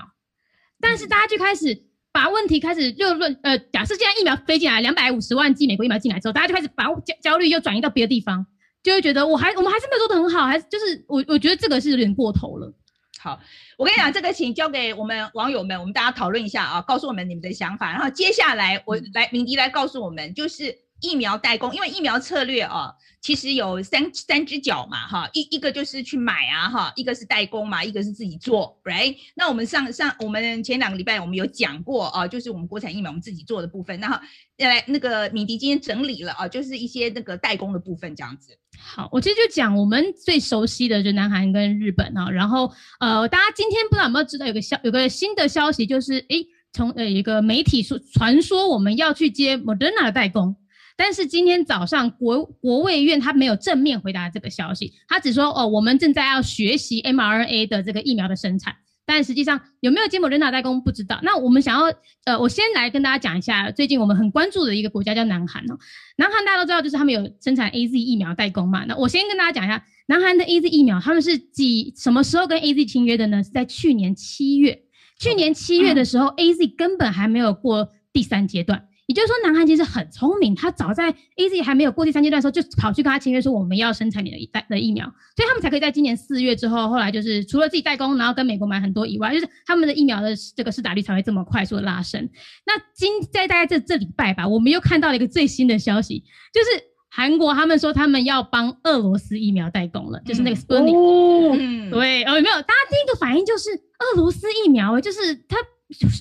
Speaker 3: 但是大家就开始把问题开始就论呃，假设现在疫苗飞进来两百五十万剂美国疫苗进来之后，大家就开始把焦焦虑又转移到别的地方。就会觉得我还我们还是没有做得很好，还是就是我我觉得这个是有点过头了。
Speaker 1: 好，我跟你讲，这个请交给我们网友们，我们大家讨论一下啊，告诉我们你们的想法。然后接下来我来敏迪来告诉我们，就是疫苗代工，因为疫苗策略啊，其实有三三只脚嘛，哈，一一个就是去买啊，哈，一个是代工嘛，一个是自己做，right？那我们上上我们前两个礼拜我们有讲过啊，就是我们国产疫苗我们自己做的部分，然后来那个敏迪今天整理了啊，就是一些那个代工的部分这样子。
Speaker 3: 好，我其实就讲我们最熟悉的，就南韩跟日本啊。然后，呃，大家今天不知道有没有知道有个消有个新的消息，就是诶，从呃一个媒体说传说我们要去接 Moderna 的代工，但是今天早上国国卫院他没有正面回答这个消息，他只说哦，我们正在要学习 mRNA 的这个疫苗的生产。但实际上有没有接 Moderna 代工不知道。那我们想要，呃，我先来跟大家讲一下，最近我们很关注的一个国家叫南韩哦。南韩大家都知道，就是他们有生产 AZ 疫苗代工嘛。那我先跟大家讲一下，南韩的 AZ 疫苗，他们是几什么时候跟 AZ 签约的呢？是在去年七月。去年七月的时候，AZ 根本还没有过第三阶段。也就是说，南韩其实很聪明，他早在 AZ 还没有过第三阶段的时候，就跑去跟他签约，说我们要生产你的一代的疫苗，所以他们才可以在今年四月之后，后来就是除了自己代工，然后跟美国买很多以外，就是他们的疫苗的这个施打率才会这么快速的拉升。那今在大概这这礼拜吧，我们又看到了一个最新的消息，就是韩国他们说他们要帮俄罗斯疫苗代工了，就是那个 Sputnik。对，哦，有没有？大家第一个反应就是俄罗斯疫苗，就是它。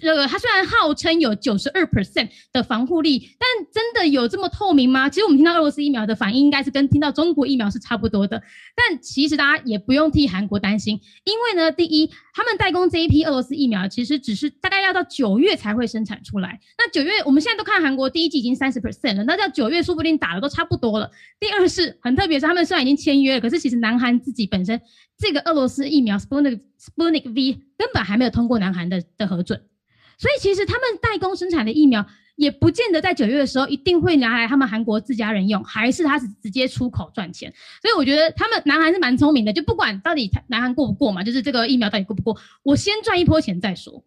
Speaker 3: 这个它虽然号称有九十二 percent 的防护力，但真的有这么透明吗？其实我们听到俄罗斯疫苗的反应，应该是跟听到中国疫苗是差不多的。但其实大家也不用替韩国担心，因为呢，第一，他们代工这一批俄罗斯疫苗，其实只是大概要到九月才会生产出来。那九月，我们现在都看韩国第一剂已经三十 percent 了，那到九月说不定打的都差不多了。第二是很特别，是他们虽然已经签约了，可是其实南韩自己本身这个俄罗斯疫苗 Sputnik Sputnik V 根本还没有通过南韩的的核准。所以其实他们代工生产的疫苗，也不见得在九月的时候一定会拿来他们韩国自家人用，还是他是直接出口赚钱。所以我觉得他们南韩是蛮聪明的，就不管到底南韩过不过嘛，就是这个疫苗到底过不过，我先赚一波钱再说。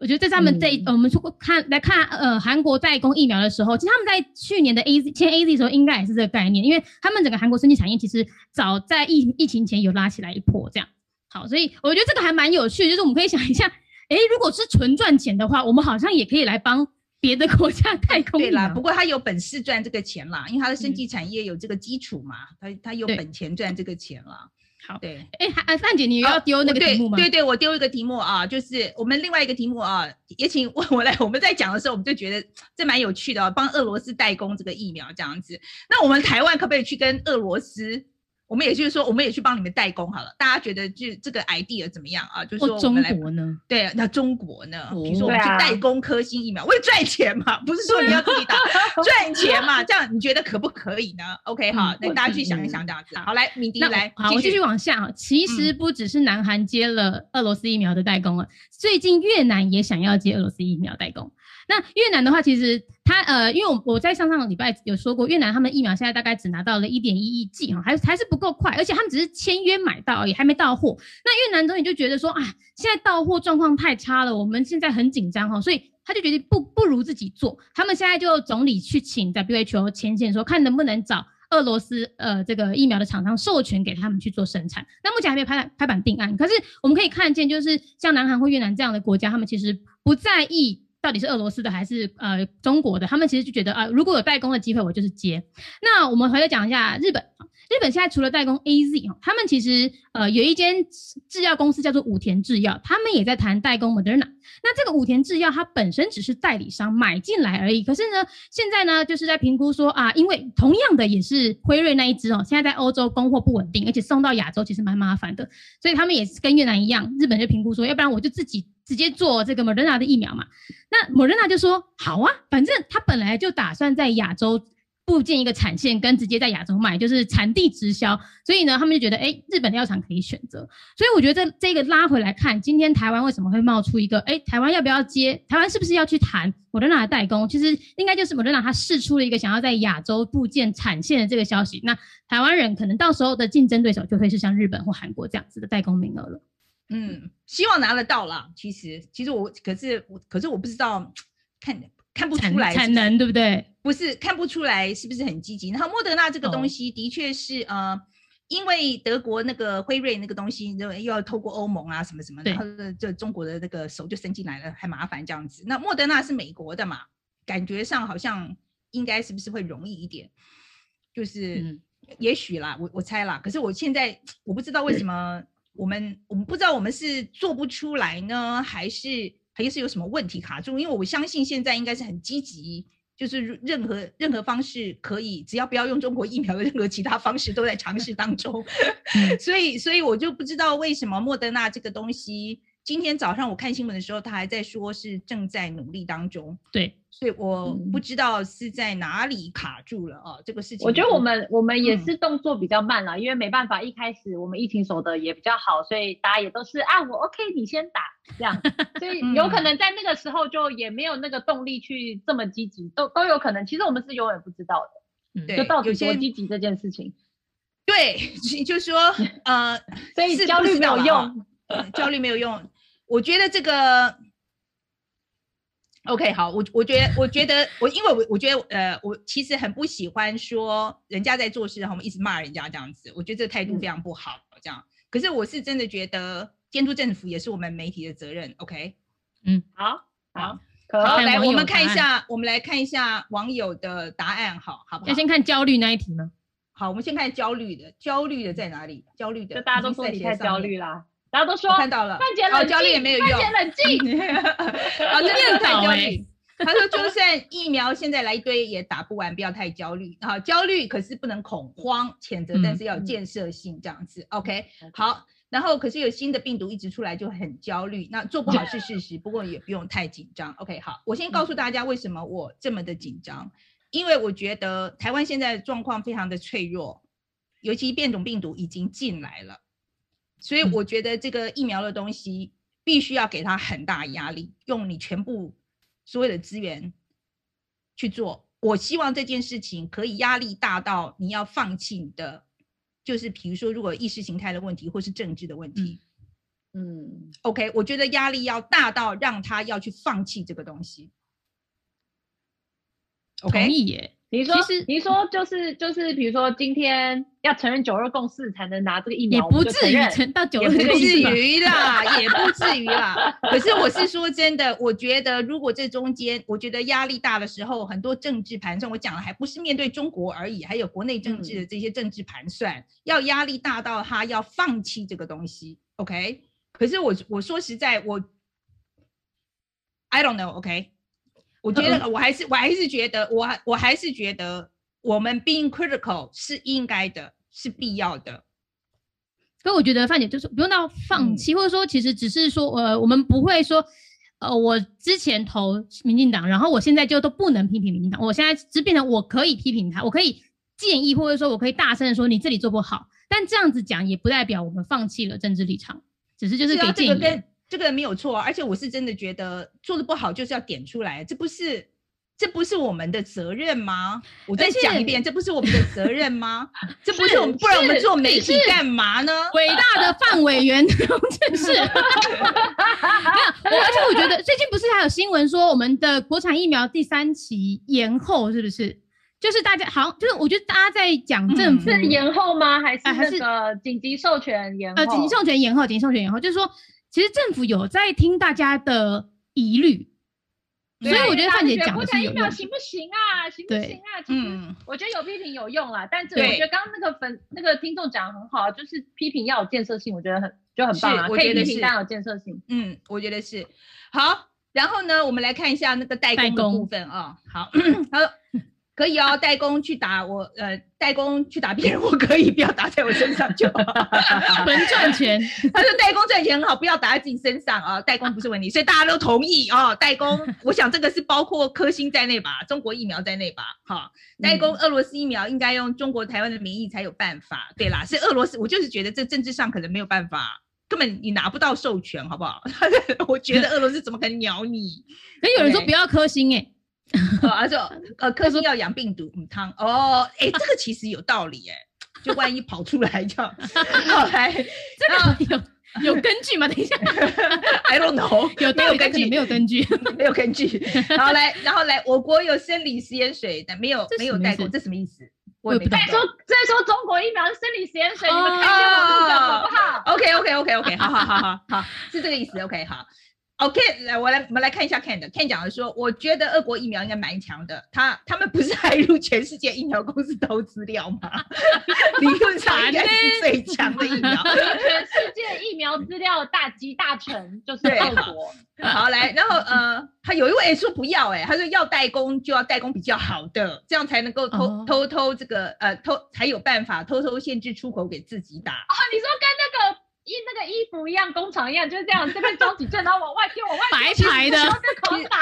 Speaker 3: 我觉得在他们这、嗯呃，我们出看来看，呃，韩国代工疫苗的时候，其实他们在去年的 AZ 签 AZ 的时候，应该也是这个概念，因为他们整个韩国生技产业其实早在疫疫情前有拉起来一波这样。好，所以我觉得这个还蛮有趣的，就是我们可以想一下。哎，如果是纯赚钱的话，我们好像也可以来帮别的国家代工。
Speaker 1: 对啦，不过他有本事赚这个钱啦，因为他的生技产业有这个基础嘛，他、嗯、他有本钱赚这个钱啦。
Speaker 3: 好，
Speaker 1: 对。
Speaker 3: 哎，啊，范姐，你又要丢那个题目吗？
Speaker 1: 对对对，我丢一个题目啊，就是我们另外一个题目啊，也请问我来。我们在讲的时候，我们就觉得这蛮有趣的哦，帮俄罗斯代工这个疫苗这样子。那我们台湾可不可以去跟俄罗斯？我们也就是说，我们也去帮你们代工好了。大家觉得就这个 idea 怎么样啊？就是说我们来，
Speaker 3: 中国呢？
Speaker 1: 对，那中国呢？比如说我们去代工科兴疫苗，为了赚钱嘛，不是说你要自己打，赚钱嘛。这样你觉得可不可以呢？OK 哈，那大家去想一想这样子。好，来，敏迪来，
Speaker 3: 好，我继续往下。其实不只是南韩接了俄罗斯疫苗的代工了，最近越南也想要接俄罗斯疫苗代工。那越南的话，其实他呃，因为我我在上上个礼拜有说过，越南他们疫苗现在大概只拿到了一点一亿剂哈，还还是不够快，而且他们只是签约买到而已，还没到货。那越南总理就觉得说啊，现在到货状况太差了，我们现在很紧张哈，所以他就决定不不如自己做。他们现在就总理去请 WHO 牵线，说看能不能找俄罗斯呃这个疫苗的厂商授权给他们去做生产。那目前还没有拍拍板定案，可是我们可以看见，就是像南韩或越南这样的国家，他们其实不在意。到底是俄罗斯的还是呃中国的？他们其实就觉得啊、如果有代工的机会，我就是接。那我们回来讲一下日本。日本现在除了代工 AZ，他们其实呃有一间制药公司叫做武田制药，他们也在谈代工 Moderna。那这个武田制药它本身只是代理商买进来而已。可是呢，现在呢就是在评估说啊，因为同样的也是辉瑞那一支哦，现在在欧洲供货不稳定，而且送到亚洲其实蛮麻烦的，所以他们也是跟越南一样，日本就评估说，要不然我就自己直接做这个 Moderna 的疫苗嘛。那 Moderna 就说好啊，反正他本来就打算在亚洲。布建一个产线，跟直接在亚洲卖，就是产地直销。所以呢，他们就觉得，哎，日本的药厂可以选择。所以我觉得这这个拉回来看，今天台湾为什么会冒出一个，哎，台湾要不要接？台湾是不是要去谈莫德纳的代工？其实应该就是莫德纳他释出了一个想要在亚洲布建产线的这个消息。那台湾人可能到时候的竞争对手就会是像日本或韩国这样子的代工名额了。
Speaker 1: 嗯，希望拿得到啦。其实，其实我可是我可是我不知道看。看不出来
Speaker 3: 产能，对不对？
Speaker 1: 不是看不出来是不是很积极。然后莫德纳这个东西的确是、哦、呃，因为德国那个辉瑞那个东西又又要透过欧盟啊什么什么的，然后就中国的那个手就伸进来了，还麻烦这样子。那莫德纳是美国的嘛，感觉上好像应该是不是会容易一点？就是、嗯、也许啦，我我猜啦。可是我现在我不知道为 什么我们我们不知道我们是做不出来呢，还是？还是有什么问题卡住？因为我相信现在应该是很积极，就是任何任何方式可以，只要不要用中国疫苗的任何其他方式都在尝试当中。所以，所以我就不知道为什么莫德纳这个东西今天早上我看新闻的时候，他还在说是正在努力当中。
Speaker 3: 对，
Speaker 1: 所以我不知道是在哪里卡住了啊。这个事情，
Speaker 2: 我觉得我们我们也是动作比较慢啦，因为没办法，一开始我们疫情守得也比较好，所以大家也都是啊，我 OK，你先打这样，所以 有可能在那个时候就也没有那个动力去这么积极，都都有可能。其实我们是永远不知道的，就到底多积极这件事情。
Speaker 1: 对，就是说呃，
Speaker 2: 所以 焦虑没有用，
Speaker 1: 焦虑没有用。我觉得这个，OK，好，我我觉得，我觉得，我因为我我觉得，呃，我其实很不喜欢说人家在做事，然后我们一直骂人家这样子，我觉得这个态度非常不好，这样。可是我是真的觉得监督政府也是我们媒体的责任，OK？
Speaker 3: 嗯，
Speaker 2: 好，好，
Speaker 1: 好，来，我们看一下，我们来看一下网友的答案，好好不好？
Speaker 3: 要先看焦虑那一题吗？
Speaker 1: 好，我们先看焦虑的，焦虑的在哪里？焦虑的，
Speaker 2: 就大家都说你太焦虑啦。大家都说
Speaker 1: 看到了，
Speaker 2: 范姐冷静，
Speaker 1: 焦虑也没有用，
Speaker 2: 范姐冷静。
Speaker 1: 好，这边太焦虑。他说，就算疫苗现在来一堆也打不完，不要太焦虑。好，焦虑可是不能恐慌，谴责，但是要有建设性这样子。嗯、OK，好。然后可是有新的病毒一直出来，就很焦虑。那做不好是事实，不过也不用太紧张。OK，好，我先告诉大家为什么我这么的紧张，因为我觉得台湾现在的状况非常的脆弱，尤其变种病毒已经进来了。所以我觉得这个疫苗的东西必须要给他很大压力，用你全部所有的资源去做。我希望这件事情可以压力大到你要放弃你的，就是比如说如果意识形态的问题或是政治的问题，嗯，OK，我觉得压力要大到让他要去放弃这个东西。OK，
Speaker 3: 同意耶。
Speaker 2: 你说，你说就是就是，比如说今天要承认九二共识才能拿这个疫苗，
Speaker 3: 也不至于承到九二共识，
Speaker 1: 也不至于 啦，也不至于啦。可是我是说真的，我觉得如果这中间，我觉得压力大的时候，很多政治盘算，我讲了还不是面对中国而已，还有国内政治的这些政治盘算，嗯、要压力大到他要放弃这个东西。OK，可是我我说实在，我 I don't know。OK。我觉得我还是我还是觉得我我还是觉得我们 being critical 是应该的，是必要的。
Speaker 3: 所以我觉得范姐就是不用到放弃，嗯、或者说其实只是说呃，我们不会说呃，我之前投民进党，然后我现在就都不能批评民进党，我现在只变成我可以批评他，我可以建议或者说我可以大声的说你这里做不好，但这样子讲也不代表我们放弃了政治立场，只是就是给建议。
Speaker 1: 这个人没有错，而且我是真的觉得做的不好就是要点出来，这不是这不是我们的责任吗？我再讲一遍，这不是我们的责任吗？这不是我们，不然我们做媒体干嘛呢？
Speaker 3: 伟大的范委员，真 是。没有，而且我觉得最近不是还有新闻说我们的国产疫苗第三期延后，是不是？就是大家好像就是我觉得大家在讲政府、
Speaker 2: 嗯、是延后吗？还是还是紧急授权延后？
Speaker 3: 呃，紧急授权延后，紧急授权延后，就是说。其实政府有在听大家的疑虑，所以我觉得范姐讲的是有用。
Speaker 2: 行不行啊？行不行啊？其实我觉得有批评有用啦，但是我觉得刚刚那个粉那个听众讲的很好，就是批评要有建设性，我觉得很就很棒啊。我觉得是，但有建设性。
Speaker 1: 嗯，我觉得是。好，然后呢，我们来看一下那个代工的部分啊。好，好。可以哦，代工去打我，呃，代工去打别人，我可以，不要打在我身上就好，
Speaker 3: 能赚钱。
Speaker 1: 他说代工赚钱很好，不要打在自己身上啊，代工不是问题，所以大家都同意哦。代工，我想这个是包括科兴在内吧，中国疫苗在内吧，哈，代工俄罗斯疫苗应该用中国台湾的名义才有办法，对啦，是俄罗斯，我就是觉得这政治上可能没有办法，根本你拿不到授权，好不好？我觉得俄罗斯怎么可能鸟你？
Speaker 3: 哎，有人说不要科兴、欸，哎。
Speaker 1: 哦，他说，呃，科兴要养病毒母汤哦，哎，这个其实有道理，哎，就万一跑出来这样，好来，
Speaker 3: 这个有有根据吗？等一下
Speaker 1: ，I don't know，
Speaker 3: 有没有根据？没有根据，
Speaker 1: 没有根据。好来，然后来，我国有生理实验水，但没有没有带过，这什么意思？
Speaker 3: 我也不懂。
Speaker 2: 再说再说中国疫苗是生理实验水，你们开心我好不好
Speaker 1: ？OK OK OK OK，好好好好好，是这个意思。OK，好。OK，来，我来，我们来看一下 Ken 的。Ken 讲的说，我觉得俄国疫苗应该蛮强的。他他们不是还入全世界疫苗公司偷资料吗？理论上应该是最强的疫苗。
Speaker 2: 全世界疫苗资料大集大成就是俄国。
Speaker 1: 好，来，然后呃，他有一位说不要，哎，他说要代工就要代工比较好的，这样才能够偷偷偷这个呃偷才有办法偷偷限制出口给自己打。
Speaker 2: 哦，你说跟那个。衣那个衣服一样，工厂一样，就是这样，这边装几件，然后往外丢，往外
Speaker 3: 白牌的。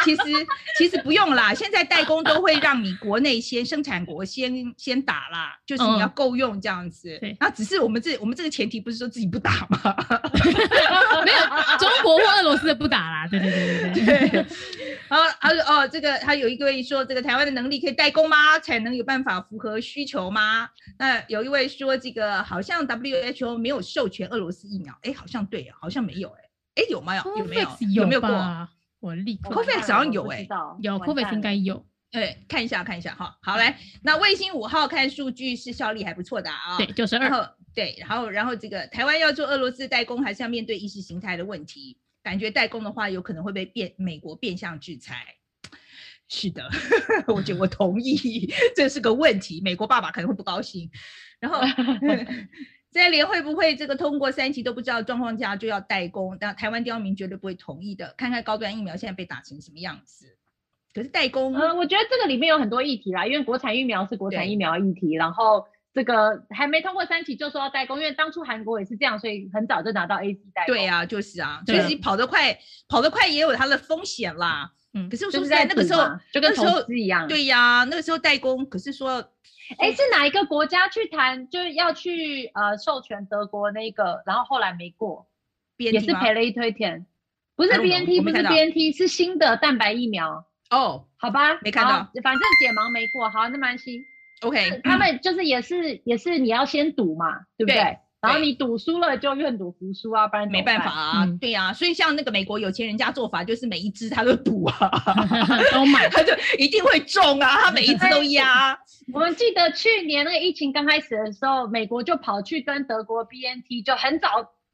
Speaker 1: 其实其实不用啦，现在代工都会让你国内先生产国先先打啦，就是你要够用这样子。对，那只是我们这我们这个前提不是说自己不打吗？
Speaker 3: 没有，中国或俄罗斯的不打啦。对对对对对。对
Speaker 1: 好，他说哦，这个他有一位说，这个台湾的能力可以代工吗？才能有办法符合需求吗？那有一位说，这个好像 WHO 没有授权俄罗斯。疫苗哎，好像对呀，好像没有哎，哎有吗？有没有？有没有过？
Speaker 3: 我立刻
Speaker 1: ，COVAX 好像有哎，
Speaker 3: 有 COVAX 应该有，
Speaker 1: 哎，看一下看一下哈。好来，那卫星五号看数据是效力还不错的啊，
Speaker 3: 对，九十二。
Speaker 1: 对，然后然后这个台湾要做俄罗斯代工，还是要面对意识形态的问题？感觉代工的话，有可能会被变美国变相制裁。是的，我觉得我同意，这是个问题，美国爸爸可能会不高兴。然后。在联会不会这个通过三期都不知道状况下就要代工？那台湾刁民绝对不会同意的。看看高端疫苗现在被打成什么样子。可是代工，
Speaker 2: 呃，我觉得这个里面有很多议题啦，因为国产疫苗是国产疫苗议题，然后这个还没通过三期就说要代工，因为当初韩国也是这样，所以很早就拿到 AZ 代工。
Speaker 1: 对啊，就是啊，就是跑得快，跑得快也有它的风险啦。嗯，可是说实在那个时候
Speaker 2: 就跟投资一样。
Speaker 1: 对呀，那个时候代工，可是说。
Speaker 2: 哎，是哪一个国家去谈，就是要去呃授权德国那个，然后后来没过，也是赔了一堆钱。不是 BNT，不是 BNT，是新的蛋白疫苗。
Speaker 1: 哦，
Speaker 2: 好吧，
Speaker 1: 没看到，
Speaker 2: 反正解盲没过。好，那没关系。
Speaker 1: OK，
Speaker 2: 他们就是也是也是你要先赌嘛，对不对？然后你赌输了就愿赌服输啊，不然
Speaker 1: 没办法啊。对呀，所以像那个美国有钱人家做法，就是每一支他都赌啊，
Speaker 3: 都买，
Speaker 1: 他就一定会中啊，他每一支都压。
Speaker 2: 我们记得去年那个疫情刚开始的时候，美国就跑去跟德国 BNT 就很早，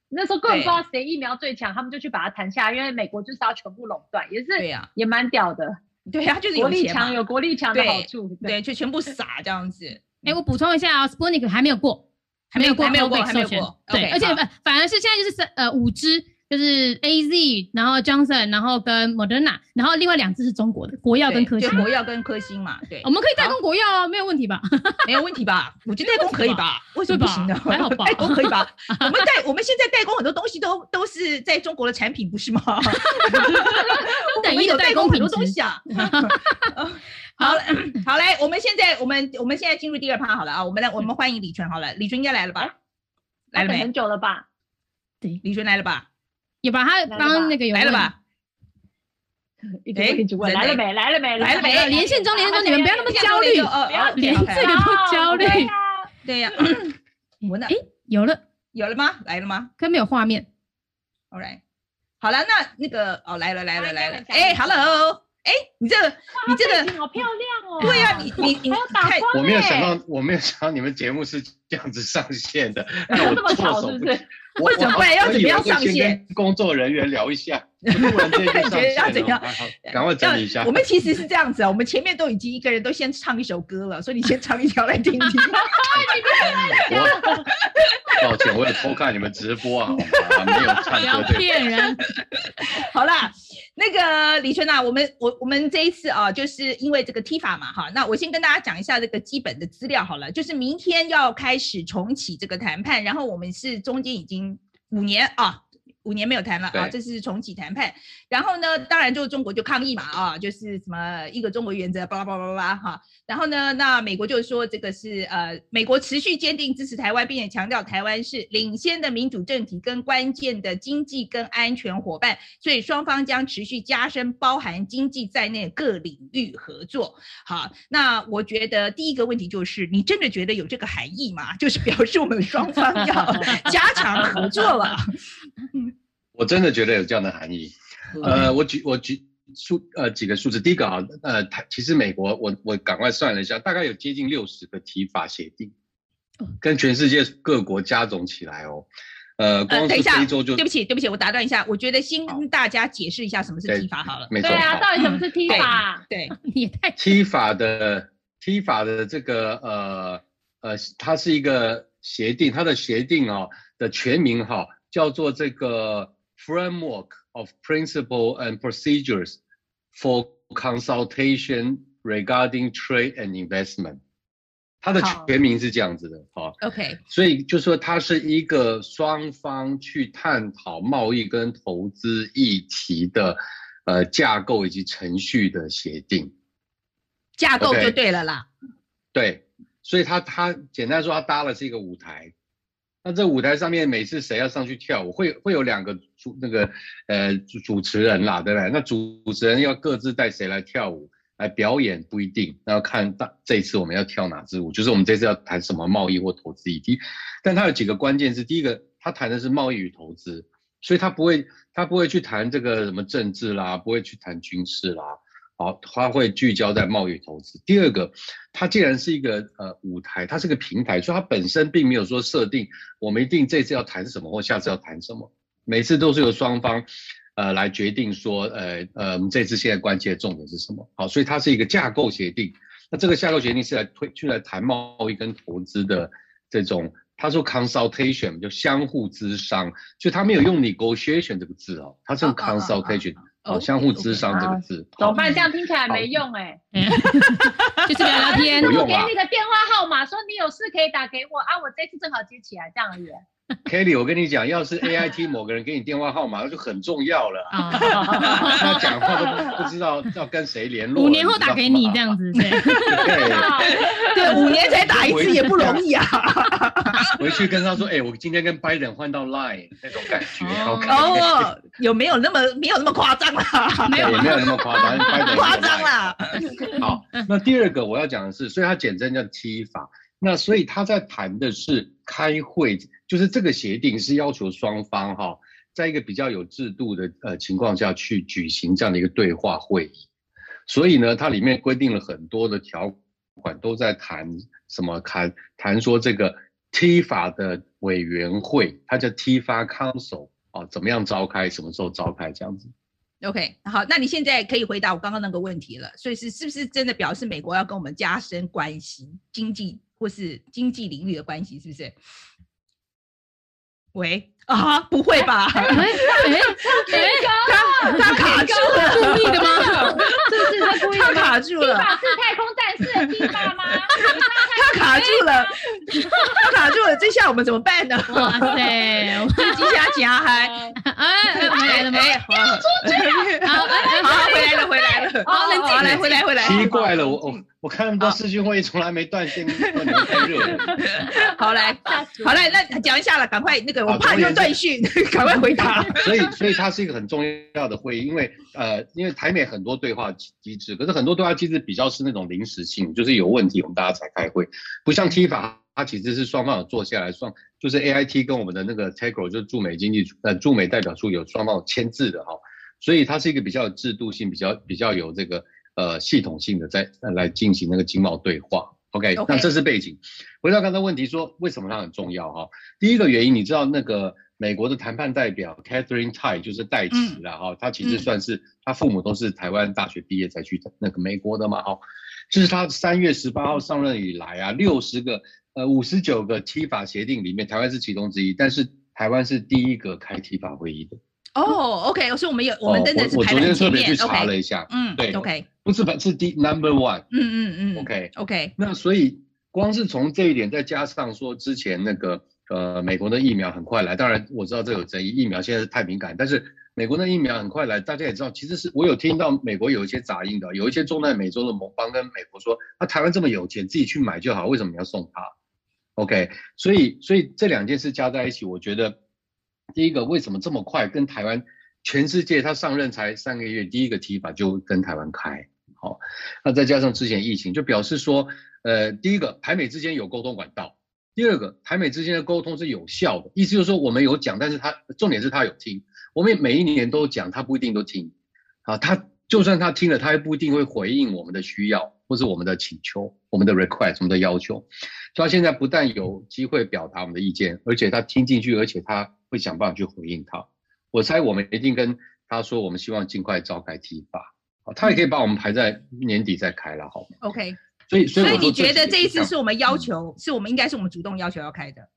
Speaker 2: 那时候根本不知道谁疫苗最强，他们就去把它谈下，因为美国就是要全部垄断，也是对呀，也蛮屌的。
Speaker 1: 对呀，就是
Speaker 2: 国力强有国力强的好处，
Speaker 1: 对，就全部撒这样子。
Speaker 3: 哎，我补充一下啊，Sputnik 还没有过。还没有过，没有过，还没有过。对，而且反而是现在就是三呃五支，就是 A Z，然后 Johnson，然后跟 Moderna，然后另外两支是中国的国药跟科兴。
Speaker 1: 国药跟科兴嘛，对。
Speaker 3: 我们可以代工国药啊，没有问题吧？
Speaker 1: 没有问题吧？我觉得代工可以吧？为什么不行呢？
Speaker 3: 还好吧？
Speaker 1: 代工可以吧？我们代我们现在代工很多东西都都是在中国的产品，不是吗？
Speaker 3: 不等于有代工很多东西啊。
Speaker 1: 好，好来，我们现在我们我们现在进入第二趴好了啊，我们来我们欢迎李淳好了，李淳应该来了吧？来了没？
Speaker 2: 很久了吧？
Speaker 3: 对，
Speaker 1: 李淳来了吧？
Speaker 3: 也把？他刚刚那个有
Speaker 1: 来了吧？
Speaker 2: 哎，来了没？来了没？来了没？
Speaker 3: 连线中，连线中，你们不要那么焦虑，不要连这个都焦虑。
Speaker 1: 对呀，我呢？
Speaker 3: 哎，有了，
Speaker 1: 有了吗？来了吗？
Speaker 3: 可没有画面。
Speaker 1: All right，好了，那那个哦，来了，来了，来了。哎，Hello。哎，你这个，你这个
Speaker 2: 好漂亮哦！
Speaker 1: 对呀，你你你
Speaker 2: 看，
Speaker 4: 我没有想到，我没有想到你们节目是这样子上线的，那我措手不是？
Speaker 1: 我怎么要怎么样上线？
Speaker 4: 工作人员聊一下，突然间就上线了，赶快整理一下。
Speaker 1: 我们其实是这样子啊，我们前面都已经一个人都先唱一首歌了，所以你先唱一条来听听。
Speaker 4: 抱歉，我有偷看你们直播啊，没有唱歌。
Speaker 3: 不要骗人。
Speaker 1: 好啦，那个李春啊，我们我我们这一次啊，就是因为这个 T 法嘛，哈，那我先跟大家讲一下这个基本的资料好了，就是明天要开始重启这个谈判，然后我们是中间已经。五年啊。五年没有谈了啊，这是重启谈判。然后呢，当然就中国就抗议嘛啊，就是什么一个中国原则，巴拉巴拉巴拉哈。然后呢，那美国就是说这个是呃，美国持续坚定支持台湾，并且强调台湾是领先的民主政体跟关键的经济跟安全伙伴，所以双方将持续加深包含经济在内各领域合作。好，那我觉得第一个问题就是，你真的觉得有这个含义吗？就是表示我们双方要 加强合作了。
Speaker 4: 我真的觉得有这样的含义，呃，我举我举数呃几个数字，第一个啊，呃，其实美国我我赶快算了一下，大概有接近六十个 TIFA 协定，跟全世界各国加总起来哦，呃，光是非洲就、呃、对不起对不起，我打断一下，我觉得先跟大家解释一下什么是 TIFA 好了，
Speaker 2: 没错，对啊，到底什么是 TIFA？
Speaker 1: 对，
Speaker 3: 也太
Speaker 4: TIFA 的 TIFA 的这个呃呃，它是一个协定，它的协定哦的全名哈、哦、叫做这个。Framework of principle and procedures for consultation regarding trade and investment，它的全名是这样子的，好
Speaker 1: ，OK，
Speaker 4: 所以就说它是一个双方去探讨贸易跟投资议题的呃架构以及程序的协定，
Speaker 1: 架构就对了啦。
Speaker 4: Okay? 对，所以它它简单说，它搭了是一个舞台，那这舞台上面每次谁要上去跳舞，会会有两个主那个呃主主持人啦，对不对？那主持人要各自带谁来跳舞？来表演不一定，那要看大这一次我们要跳哪支舞，就是我们这次要谈什么贸易或投资议题。但他有几个关键是，第一个，他谈的是贸易与投资，所以他不会他不会去谈这个什么政治啦，不会去谈军事啦，好，它会聚焦在贸易投资。第二个，它既然是一个呃舞台，它是个平台，所以它本身并没有说设定我们一定这次要谈什么或下次要谈什么，每次都是由双方。呃，来决定说，呃呃，我们这次现在关切的重点是什么？好，所以它是一个架构协定。那这个架构协定是来推，去来谈贸易跟投资的这种。他说 consultation 就相互咨商，就他没有用 negotiation 这个字哦，他是用 consultation，哦，相互智商这个字。
Speaker 2: 怎么办？这样听起来没用哎。
Speaker 3: 就是聊聊天。
Speaker 2: 我给你个电话号码，说你有事可以打给我啊，我这次正好接起来，这样而已。
Speaker 4: Kelly，我跟你讲，要是 AIT 某个人给你电话号码，那就很重要了。他讲话都不知道要跟谁联络。
Speaker 3: 五年后打给你这样子，对
Speaker 1: 对，五年才打一次也不容易啊。
Speaker 4: 回去跟他说，哎，我今天跟 Biden 换到 Line 那种感觉。
Speaker 1: 哦，有没有那么没有那么夸张啦？
Speaker 4: 没有，没有那么夸张，
Speaker 1: 夸张 啦。
Speaker 4: 好，那第二个我要讲的是，所以它简称叫 T 法。那所以他在谈的是开会，就是这个协定是要求双方哈，在一个比较有制度的呃情况下去举行这样的一个对话会议。所以呢，它里面规定了很多的条款，都在谈什么？谈谈说这个 T 法的委员会，它叫 TIFA Council 啊，怎么样召开，什么时候召开这样子。
Speaker 1: OK，好，那你现在可以回答我刚刚那个问题了。所以是是不是真的表示美国要跟我们加深关系，经济？或是经济领域的关系，是不是？喂啊，不会吧？哎哎
Speaker 3: 哎，
Speaker 1: 他他卡住了，
Speaker 3: 故意的吗？
Speaker 2: 是不是他故意的？
Speaker 1: 他卡住了。
Speaker 2: 是太空战士的地方吗？
Speaker 1: 他卡住了，他卡住了，这下我们怎么办呢？
Speaker 3: 哇塞，我们机下加嗨，哎，回来了吗？
Speaker 1: 好，好，回来了，回来了，好，冷静，来，回来，回来。
Speaker 4: 奇怪了，我我。看那么多视讯会议，从来没断线，你们太热了。
Speaker 1: 好来，好来，那讲一下了，赶快那个，我怕又断讯，赶快回答。
Speaker 4: 所以，所以它是一个很重要的会议，因为呃，因为台美很多对话机制，可是很多对话机制比较是那种临时性，就是有问题我们大家才开会，不像 TIFA，它其实是双方有坐下来双，就是 AIT 跟我们的那个 TAGRO 就是驻美经济呃驻美代表处有双方有签字的哈，所以它是一个比较有制度性，比较比较有这个。呃，系统性的在来进行那个经贸对话，OK，, okay. 那这是背景。回到刚才问题说，为什么它很重要哈？第一个原因，你知道那个美国的谈判代表 Catherine Tai 就是戴琪了哈，他其实算是他父母都是台湾大学毕业才去那个美国的嘛哈。就是他三月十八号上任以来啊，六十个呃五十九个 TIFA 协定里面，台湾是其中之一，但是台湾是第一个开 TIFA 会议的。
Speaker 1: 哦，OK，所以我们有我们真的是排在前面。
Speaker 4: 我昨天特别去查了一下，
Speaker 1: 嗯，对，OK。
Speaker 4: 不是排是第 number one，
Speaker 1: 嗯嗯嗯
Speaker 4: ，OK
Speaker 1: OK，
Speaker 4: 那所以光是从这一点，再加上说之前那个呃美国的疫苗很快来，当然我知道这有争议，疫苗现在是太敏感，但是美国的疫苗很快来，大家也知道，其实是我有听到美国有一些杂音的，有一些中南美洲的盟邦跟美国说，那、啊、台湾这么有钱，自己去买就好，为什么你要送他？OK，所以所以这两件事加在一起，我觉得第一个为什么这么快跟台湾？全世界他上任才三个月，第一个提法就跟台湾开，好，那再加上之前疫情，就表示说，呃，第一个台美之间有沟通管道，第二个台美之间的沟通是有效的，意思就是说我们有讲，但是他重点是他有听，我们每一年都讲，他不一定都听，啊，他就算他听了，他也不一定会回应我们的需要或是我们的请求、我们的 request、我们的要求，所以他现在不但有机会表达我们的意见，而且他听进去，而且他会想办法去回应他。我猜我们一定跟他说，我们希望尽快召开 TIFA，他也可以把我们排在年底再开了，好吗
Speaker 1: ？OK，
Speaker 4: 所以所以，
Speaker 1: 你觉得这一次是我们要求，嗯、是我们应该是我们主动要求要开的？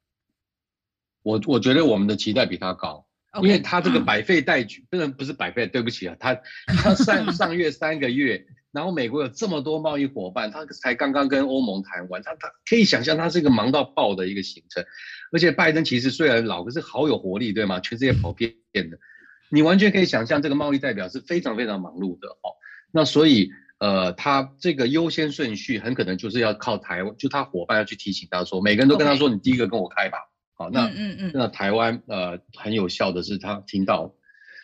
Speaker 4: 我我觉得我们的期待比他高因为他这个百废待举，不能不是百废，对不起啊，他他上 上月三个月然后美国有这么多贸易伙伴，他才刚刚跟欧盟谈完，他他可以想象，他是一个忙到爆的一个行程。而且拜登其实虽然老，可是好有活力，对吗？全世界跑遍的，你完全可以想象，这个贸易代表是非常非常忙碌的哦。那所以，呃，他这个优先顺序很可能就是要靠台湾，就他伙伴要去提醒他说，每个人都跟他说，你第一个跟我开吧。好，那嗯嗯，那台湾呃很有效的是他听到。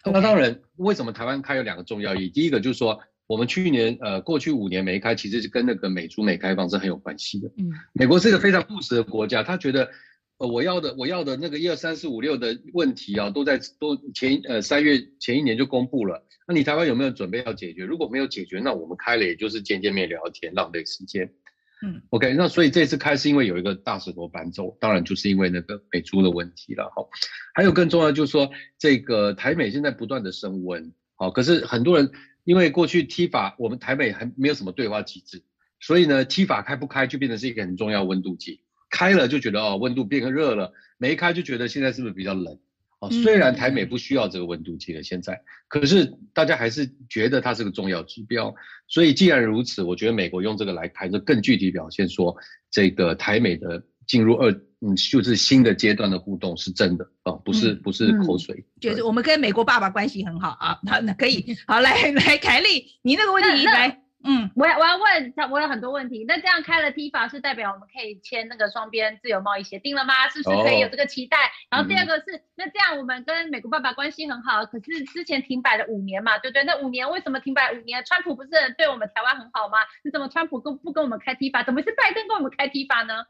Speaker 4: 那当然，为什么台湾开有两个重要意义？第一个就是说。我们去年呃，过去五年没开，其实是跟那个美中美开放是很有关系的。嗯，美国是一个非常务实的国家，他觉得，呃，我要的我要的那个一二三四五六的问题啊，都在都前呃三月前一年就公布了。那你台湾有没有准备要解决？如果没有解决，那我们开了也就是见见面聊天，浪费时间。嗯，OK，那所以这次开是因为有一个大石头搬走，当然就是因为那个美猪的问题了。哈，还有更重要就是说，这个台美现在不断的升温，好，可是很多人。因为过去 T 法我们台美还没有什么对话机制，所以呢 T 法开不开就变成是一个很重要温度计。开了就觉得哦温度变热了，没开就觉得现在是不是比较冷？哦，虽然台美不需要这个温度计了现在，可是大家还是觉得它是个重要指标。所以既然如此，我觉得美国用这个来开，就更具体表现说这个台美的进入二。嗯，就是新的阶段的互动是真的啊，不是不是口水，嗯嗯，
Speaker 1: 就是我们跟美国爸爸关系很好啊，那，那可以，好来来，凯丽，你那个问题来，嗯，
Speaker 2: 我要我要问他，我有很多问题，那这样开了 TIFA 是代表我们可以签那个双边自由贸易协定了吗？是不是可以有这个期待？哦、然后第二个是，嗯、那这样我们跟美国爸爸关系很好，可是之前停摆了五年嘛，对不对？那五年为什么停摆五年？川普不是对我们台湾很好吗？你怎么川普跟不跟我们开 TIFA？怎么是拜登跟我们开 TIFA 呢？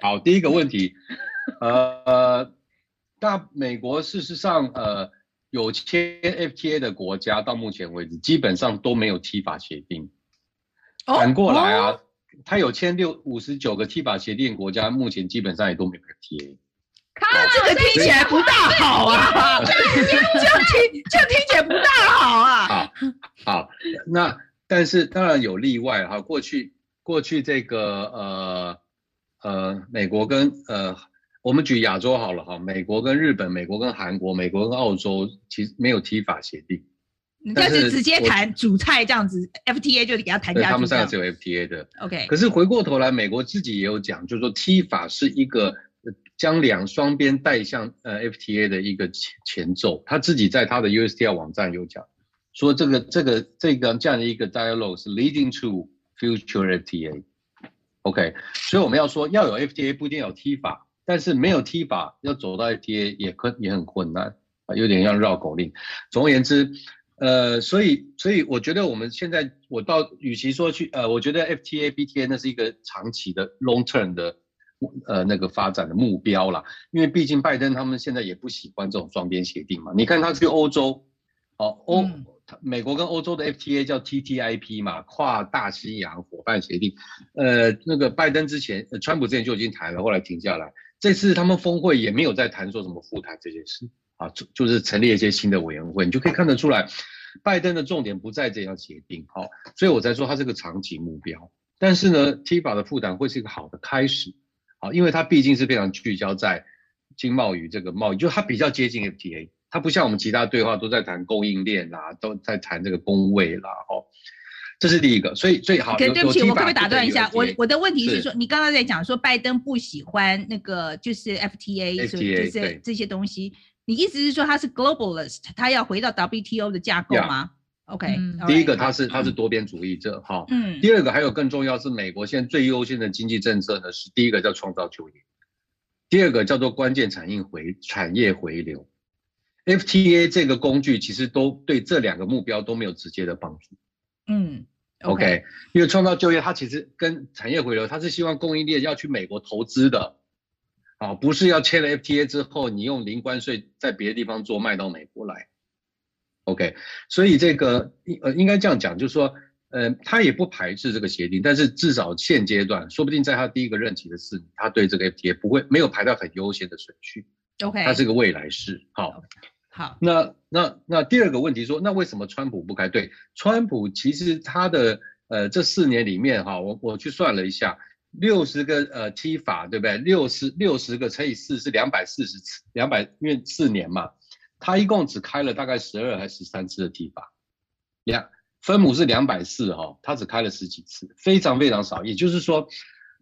Speaker 4: 好，第一个问题，呃，大美国事实上，呃，有签 FTA 的国家到目前为止基本上都没有 TIFA 协定。反过来啊，他有签六五十九个 TIFA 协定国家，目前基本上也都没有 FTA。
Speaker 1: 看这个听起来不大好啊，这样听这样听起来不大好啊。
Speaker 4: 好，好，那但是当然有例外哈，过去过去这个呃。呃，美国跟呃，我们举亚洲好了哈，美国跟日本、美国跟韩国、美国跟澳洲，其实没有 TIFA 协定，
Speaker 1: 但是直接谈主菜这样子，FTA 就给他谈下去。
Speaker 4: 他们三个是有 FTA 的
Speaker 1: ，OK。
Speaker 4: 可是回过头来，美国自己也有讲，就是说 TIFA 是一个将两双边带向呃 FTA 的一个前前奏，他自己在他的 USTR 网站有讲，说这个这个这个这样的一个 dialogue 是 leading to future FTA。OK，所以我们要说要有 FTA 不一定有 T 法但是没有 T 法要走到 FTA 也可也很困难啊，有点像绕口令。总而言之，呃，所以所以我觉得我们现在我到与其说去呃，我觉得 FTA BTA 那是一个长期的 long term 的呃那个发展的目标啦，因为毕竟拜登他们现在也不喜欢这种双边协定嘛。你看他去欧洲，哦欧。美国跟欧洲的 FTA 叫 TTIP 嘛，跨大西洋伙伴协定。呃，那个拜登之前，呃，川普之前就已经谈了，后来停下来。这次他们峰会也没有再谈说什么复谈这件事啊，就就是成立一些新的委员会，你就可以看得出来，拜登的重点不在这样协定，好，所以我才说它是个长期目标。但是呢，TIFA 的复谈会是一个好的开始，好，因为它毕竟是非常聚焦在经贸与这个贸易，就它比较接近 FTA。它不像我们其他对话都在谈供应链啦，都在谈这个工位啦，哦，这是第一个，所以最好。
Speaker 1: 对不起，我可不可以打断一下？我我的问题是说，你刚刚在讲说拜登不喜欢那个就是 FTA，所以就是这些东西，你意思是说他是 globalist，他要回到 WTO 的架构吗？OK，
Speaker 4: 第一个他是他是多边主义者，哈，嗯，第二个还有更重要是美国现在最优先的经济政策呢是第一个叫创造就业，第二个叫做关键产业回产业回流。FTA 这个工具其实都对这两个目标都没有直接的帮助。嗯，OK，, okay 因为创造就业，它其实跟产业回流，它是希望供应链要去美国投资的，啊，不是要签了 FTA 之后，你用零关税在别的地方做卖到美国来。OK，所以这个应呃应该这样讲，就是说，呃，他也不排斥这个协定，但是至少现阶段，说不定在他第一个任期的四年，他对这个 FTA 不会没有排到很优先的顺序。
Speaker 1: OK，
Speaker 4: 它是个未来式，好。
Speaker 1: 好，
Speaker 4: 那那那第二个问题说，那为什么川普不开？对，川普其实他的呃这四年里面哈，我我去算了一下，六十个呃 T 法对不对？六十六十个乘以四是两百四十次，两百因为四年嘛，他一共只开了大概十二还是十三次的 T 法两分母是两百四哈，他只开了十几次，非常非常少。也就是说，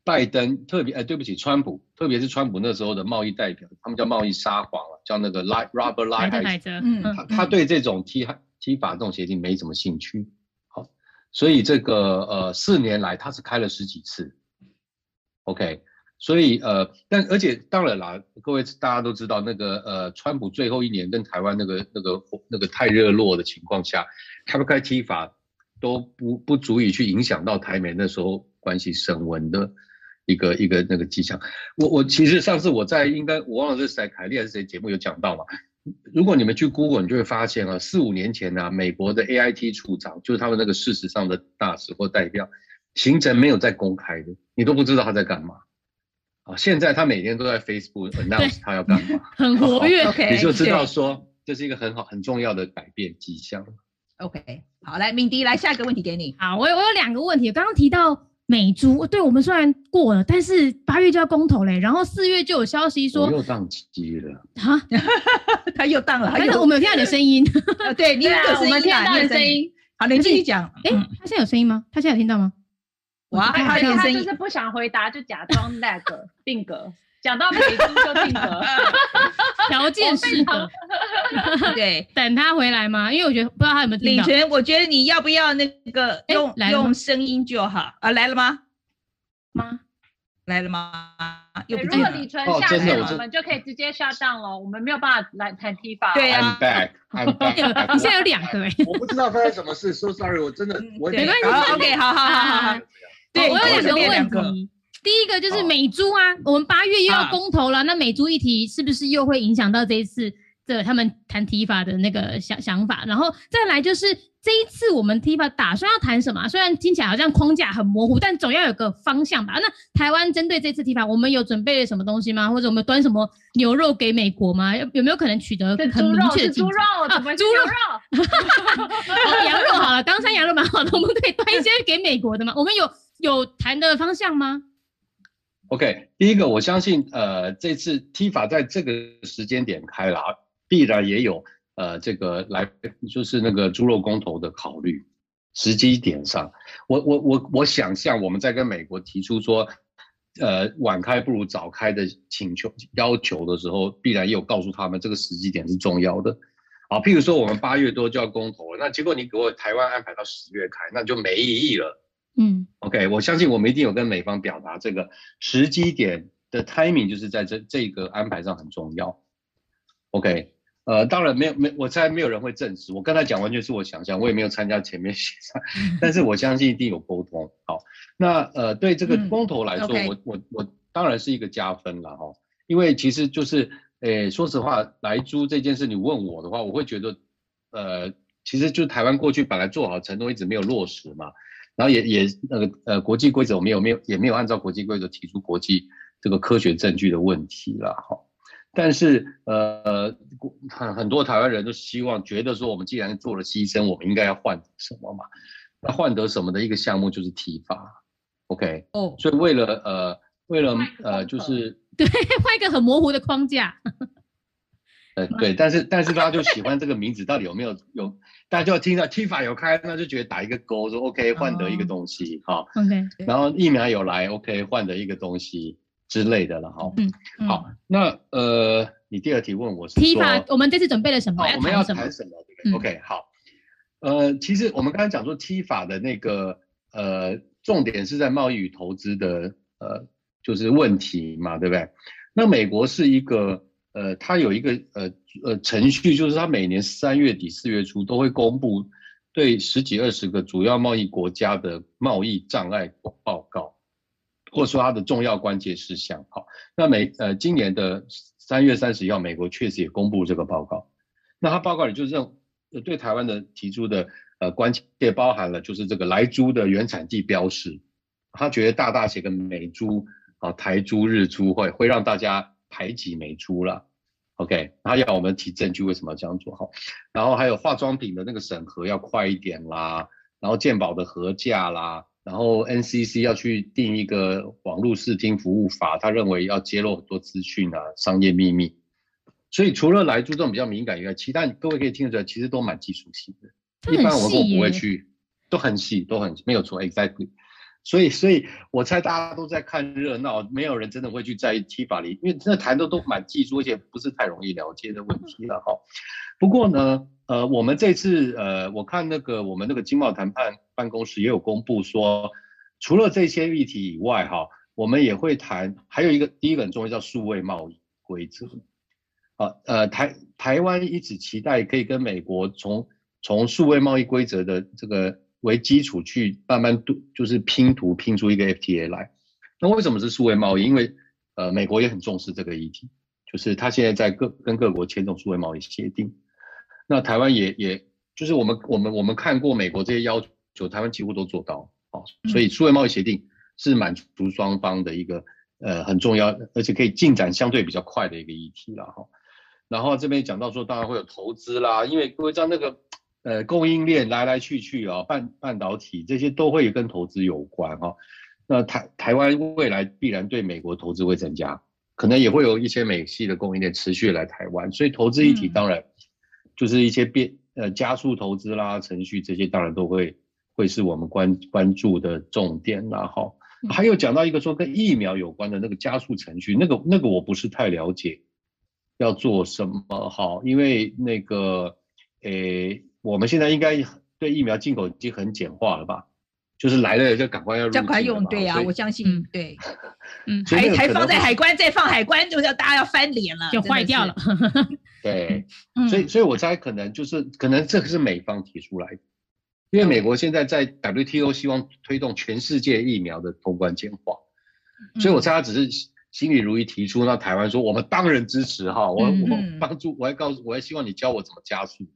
Speaker 4: 拜登特别哎，对不起，川普，特别是川普那时候的贸易代表，他们叫贸易沙皇了，叫那个 Robert Lighthizer，
Speaker 3: 嗯，
Speaker 4: 他他对这种 T T 法这种协定没什么兴趣。好，所以这个呃四年来他是开了十几次，OK。所以呃，但而且当然啦，各位大家都知道那个呃，川普最后一年跟台湾那个那个那个太热络的情况下，开不开 T 法都不不足以去影响到台美那时候关系升温的一个一个那个迹象。我我其实上次我在应该我忘了是谁凯利还是谁节目有讲到嘛，如果你们去 Google，你就会发现啊，四五年前呢、啊，美国的 AIT 处长就是他们那个事实上的大使或代表，行程没有在公开的，你都不知道他在干嘛。啊现在他每天都在 Facebook announce 他要干嘛，
Speaker 3: 很活跃
Speaker 1: ，OK，
Speaker 4: 你就知道说这是一个很好很重要的改变迹象。
Speaker 1: OK，好，来，敏迪，来下一个问题给你。
Speaker 3: 好，我有我有两个问题，刚刚提到美猪，对我们虽然过了，但是八月就要公投嘞，然后四月就有消息说
Speaker 4: 又宕机了，
Speaker 3: 啊，
Speaker 1: 他又宕了，
Speaker 3: 但是我们有听到你的声音，
Speaker 1: 对你有声音，
Speaker 2: 我们听到你的声音，
Speaker 1: 好，你继续讲。
Speaker 3: 哎，他现在有声音吗？他现在有听到吗？
Speaker 1: 哇，他
Speaker 2: 他就是不想回答，就假装那个 定格，讲到北京就定格，
Speaker 3: 条件式的。
Speaker 1: 对，
Speaker 3: 等他回来吗？因为我觉得不知道他有没有听到。
Speaker 1: 领权，我觉得你要不要那个用用声音就好啊？来了吗？
Speaker 3: 吗？
Speaker 1: 来了吗？
Speaker 2: 如果李纯下线，我们就可以直接 shut down 了。我们没有办法来谈 T 法。
Speaker 1: 对啊。
Speaker 4: I'm back. I'm back.
Speaker 3: 你现在有两个哎。
Speaker 4: 我不知道发生什么事，so sorry，我真的我
Speaker 3: 没关系。
Speaker 1: OK，好好好好好。
Speaker 3: 对，我有两个问题。第一个就是美猪啊，我们八月又要公投了，那美猪议题是不是又会影响到这一次的他们谈提法的那个想想法？然后再来就是这一次我们提法打算要谈什么？虽然听起来好像框架很模糊，但总要有个方向吧？那台湾针对这次提法，我们有准备了什么东西吗？或者我们端什么牛肉给美国吗？有有没有可能取得很明确的？
Speaker 2: 猪肉，猪肉，猪肉，
Speaker 3: 哦，羊肉好了，冈山羊肉蛮好的，我们可以端一些给美国的吗？我们有。有谈的方向吗
Speaker 4: ？OK，第一个，我相信，呃，这次 T 法在这个时间点开了，必然也有，呃，这个来就是那个猪肉公投的考虑时机点上。我我我我想象我们在跟美国提出说，呃，晚开不如早开的请求要求的时候，必然也有告诉他们这个时机点是重要的。好，譬如说我们八月多就要公投了，那结果你给我台湾安排到十月开，那就没意义了。
Speaker 3: 嗯
Speaker 4: ，OK，我相信我们一定有跟美方表达这个时机点的 timing，就是在这这个安排上很重要。OK，呃，当然没有没，我猜没有人会证实。我刚才讲完全是我想象，我也没有参加前面协商，但是我相信一定有沟通。好，那呃，对这个公投来说，嗯 okay. 我我我当然是一个加分了哈，因为其实就是，诶，说实话，来租这件事，你问我的话，我会觉得，呃，其实就台湾过去本来做好承诺，一直没有落实嘛。然后也也那个呃国际规则我们有没有也没有按照国际规则提出国际这个科学证据的问题了哈，但是呃很很多台湾人都希望觉得说我们既然做了牺牲，我们应该要换得什么嘛？那换得什么的一个项目就是体罚，OK 哦，所以为了呃为了呃就是
Speaker 3: 对换一个很模糊的框架。
Speaker 4: 呃，对，但是 但是大家就喜欢这个名字，到底有没有有？大家就要听到 T 法有开，那就觉得打一个勾，说 OK 换得一个东西，哈、哦。OK。然后疫苗有来，OK 换得一个东西之类的了，哈。嗯。好，那呃，你第二题问我是
Speaker 3: T 法，我们这次准备了什么？
Speaker 4: 我们要谈什么？对不对？OK，好。呃，其实我们刚才讲说 T 法的那个呃重点是在贸易与投资的呃就是问题嘛，对不对？那美国是一个。呃，它有一个呃呃程序，就是它每年三月底四月初都会公布对十几二十个主要贸易国家的贸易障碍报告，或者说它的重要关键事项。好，那每呃今年的三月三十一号，美国确实也公布这个报告。那它报告里就认对台湾的提出的呃关切包含了就是这个莱猪的原产地标示，他觉得大大写个美猪啊台猪日猪会会让大家。排挤美猪了，OK，他要我们提证据，为什么要这样做？哈，然后还有化妆品的那个审核要快一点啦，然后健保的核价啦，然后 NCC 要去定一个网络视听服务法，他认为要揭露很多资讯啊，商业秘密。所以除了来猪这种比较敏感以外，其他各位可以听得出来，其实都蛮技术性的。一般我们都不会去，都很细，都很没有错，exactly。所以，所以我猜大家都在看热闹，没有人真的会去在意 TIFA 里，因为真的谈的都蛮技术，而且不是太容易了解的问题了哈。不过呢，呃，我们这次呃，我看那个我们那个经贸谈判办公室也有公布说，除了这些议题以外哈，我们也会谈，还有一个第一个很重要叫数位贸易规则。啊，呃，台台湾一直期待可以跟美国从从数位贸易规则的这个。为基础去慢慢度，就是拼图拼出一个 FTA 来。那为什么是数位贸易？因为呃，美国也很重视这个议题，就是他现在在各跟各国签这种数位贸易协定。那台湾也也就是我们我们我们看过美国这些要求，台湾几乎都做到。哦，所以数位贸易协定是满足双方的一个呃很重要，而且可以进展相对比较快的一个议题了哈。然后这边讲到说，当然会有投资啦，因为各位知道那个。呃，供应链来来去去啊，半半导体这些都会跟投资有关哈。那台台湾未来必然对美国投资会增加，可能也会有一些美系的供应链持续来台湾，所以投资议题当然就是一些变呃加速投资啦、程序这些当然都会会是我们关关注的重点啦哈。还有讲到一个说跟疫苗有关的那个加速程序，那个那个我不是太了解要做什么哈，因为那个诶。我们现在应该对疫苗进口已经很简化了吧？就是来了就赶快要
Speaker 1: 赶快用，对呀、啊，我相信，嗯、对，嗯，
Speaker 4: 还
Speaker 1: 还放在海关，再放海关，就是要大家要翻脸了，
Speaker 3: 就坏掉了。
Speaker 4: 对，所以所以我猜可能就是可能这个是美方提出来的，因为美国现在在 WTO 希望推动全世界疫苗的通关简化，所以我猜他只是心里如意提出，那台湾说我们当然支持哈，我我帮助，我还告诉，我还希望你教我怎么加速。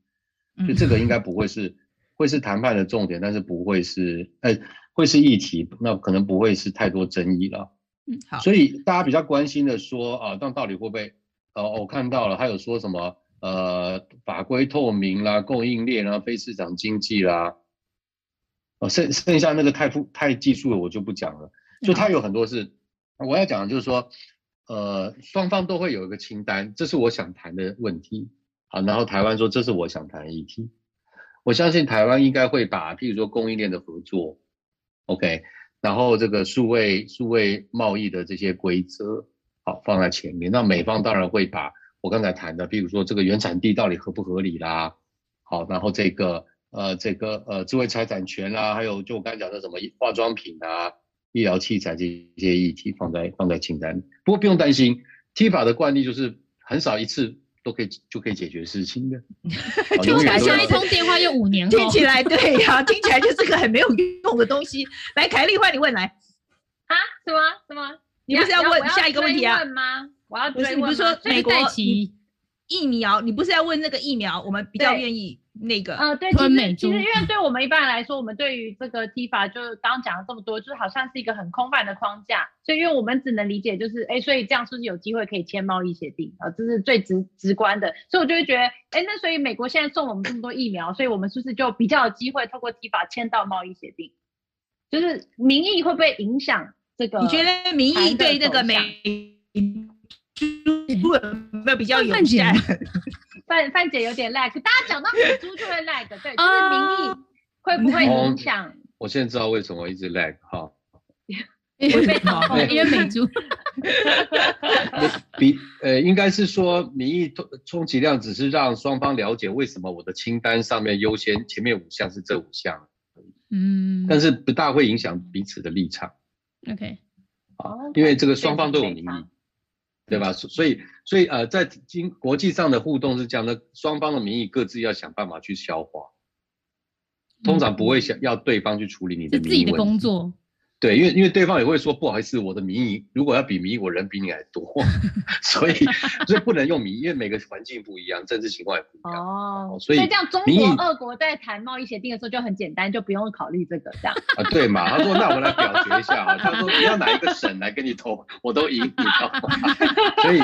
Speaker 4: 就这个应该不会是，会是谈判的重点，但是不会是，呃，会是议题，那可能不会是太多争议了。嗯，好。所以大家比较关心的说啊，但到底会不会？呃，我看到了，还有说什么？呃，法规透明啦，供应链啦，非市场经济啦。哦，剩剩下那个太复太技术的我就不讲了。就它有很多是，我要讲的就是说，呃，双方都会有一个清单，这是我想谈的问题。啊，然后台湾说，这是我想谈的议题，我相信台湾应该会把，譬如说供应链的合作，OK，然后这个数位数位贸易的这些规则，好放在前面。那美方当然会把我刚才谈的，譬如说这个原产地到底合不合理啦，好，然后这个呃这个呃智慧财产权啦，还有就我刚才讲的什么化妆品啊、医疗器材这些议题放在放在清单。不过不用担心，T 法的惯例就是很少一次。都可以就可以解决事情的，
Speaker 3: 听起来像一通电话用五年，
Speaker 1: 听起来对 呀、啊，听起来就是个很没有用的东西。来，凯丽，换你问来
Speaker 2: 啊？什么什么？
Speaker 1: 你不是要问下一个问题啊？
Speaker 2: 吗？我要追问？
Speaker 1: 不是，你不是说美国疫苗？你不是要问那个疫苗？我们比较愿意。那个
Speaker 2: 呃，对，其实其实因为对我们一般人来说，我们对于这个 TIFA 就是刚刚讲了这么多，就是好像是一个很空泛的框架，所以因为我们只能理解就是，哎，所以这样是不是有机会可以签贸易协定啊？这是最直直观的，所以我就会觉得，哎，那所以美国现在送了我们这么多疫苗，所以我们是不是就比较有机会透过 TIFA 签到贸易协定？就是民意会不会影响这个？
Speaker 1: 你觉得民意对这个美猪会比较有影响？
Speaker 2: 范范姐有点 lag，大家讲到美猪就会 lag，对，就是民意会不会影响？
Speaker 4: 我现在知道为什么一直 lag 哈，
Speaker 3: 因为美猪，
Speaker 4: 比呃应该是说民意充充其量只是让双方了解为什么我的清单上面优先前面五项是这五项，嗯，但是不大会影响彼此的立场。
Speaker 3: OK，
Speaker 4: 好，因为这个双方都有民意。对吧？所以，所以，呃，在经国际上的互动是这样的，双方的民意各自要想办法去消化，通常不会想要对方去处理你的民意。
Speaker 3: 是自己的工作。
Speaker 4: 对，因为因为对方也会说不好意思，我的民意如果要比民意，我人比你还多，所以所以不能用民意，因为每个环境不一样，政治情况也不一样。
Speaker 2: 哦，所以这样中国、俄国在谈贸易协定的时候就很简单，就不用考虑这个这样。
Speaker 4: 啊，对嘛？他说那我们来表决一下啊，他说你要哪一个省来跟你投，我都赢你。所以，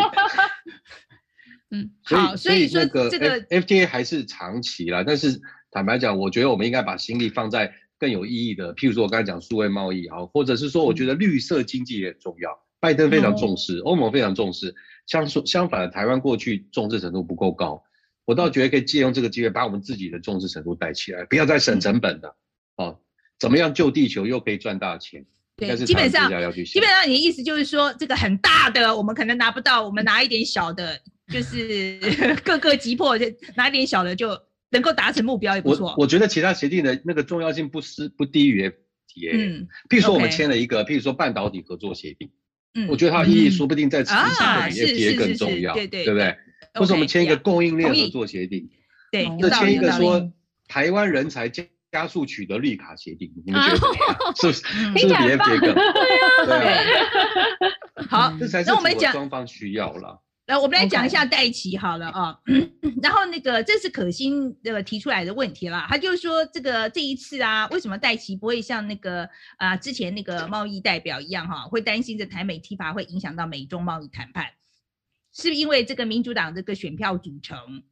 Speaker 1: 嗯，好，所以
Speaker 4: 那个这个 FTA 还是长期啦，但是坦白讲，我觉得我们应该把心力放在。更有意义的，譬如说我刚才讲数位贸易啊，或者是说我觉得绿色经济也很重要。拜登非常重视，欧盟非常重视。相说相反的，台湾过去重视程度不够高，我倒觉得可以借用这个机会把我们自己的重视程度带起来，不要再省成本的哦，怎么样救地球又可以赚大钱？
Speaker 1: 对，基本上基本上你的意思就是说，这个很大的我们可能拿不到，我们拿一点小的，就是 各个击破，拿一点小的就能够达成目标也不错。
Speaker 4: 我我觉得其他协定的那个重要性不是不低于 FTA。嗯，譬如说我们签了一个譬如说半导体合作协定，嗯，我觉得它的意义说不定在此上比 FTA 更重要，对对对不对？或者我们签一个供应链合作协定，
Speaker 1: 对，
Speaker 4: 那签一个说台湾人才加加速取得绿卡协定，你们觉得怎么样？是不是？是不是比 FTA 更？对啊。
Speaker 1: 好，那我们讲
Speaker 4: 双方需要了。
Speaker 1: 呃，我们来讲一下戴琪好了啊。然后那个这是可心的提出来的问题啦，他就是说这个这一次啊，为什么戴琪不会像那个啊之前那个贸易代表一样哈，会担心这台美 TIFA 会影响到美中贸易谈判？是因为这个民主党这个选票组成？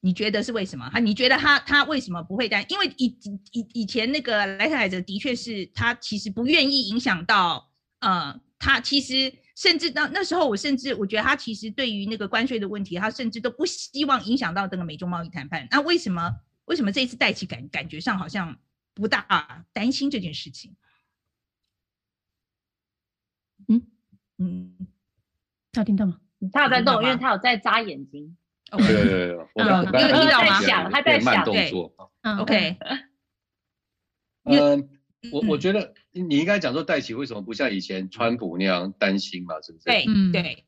Speaker 1: 你觉得是为什么？哈，你觉得他他为什么不会担？因为以以以前那个莱特海泽的确是他其实不愿意影响到，呃，他其实甚至到那时候，我甚至我觉得他其实对于那个关税的问题，他甚至都不希望影响到这个美中贸易谈判。那为什么为什么这一次戴奇感感觉上好像不大担心这件事情？嗯嗯。他有听到吗？
Speaker 2: 他有在动，因为他有在眨眼睛。
Speaker 4: 对对对，我刚刚
Speaker 2: 听到吗？他在想，
Speaker 4: 慢动作。
Speaker 1: 嗯，OK。
Speaker 4: 嗯，我我觉得你应该讲说戴琪为什么不像以前川普那样担心嘛？是不是？
Speaker 1: 对，对。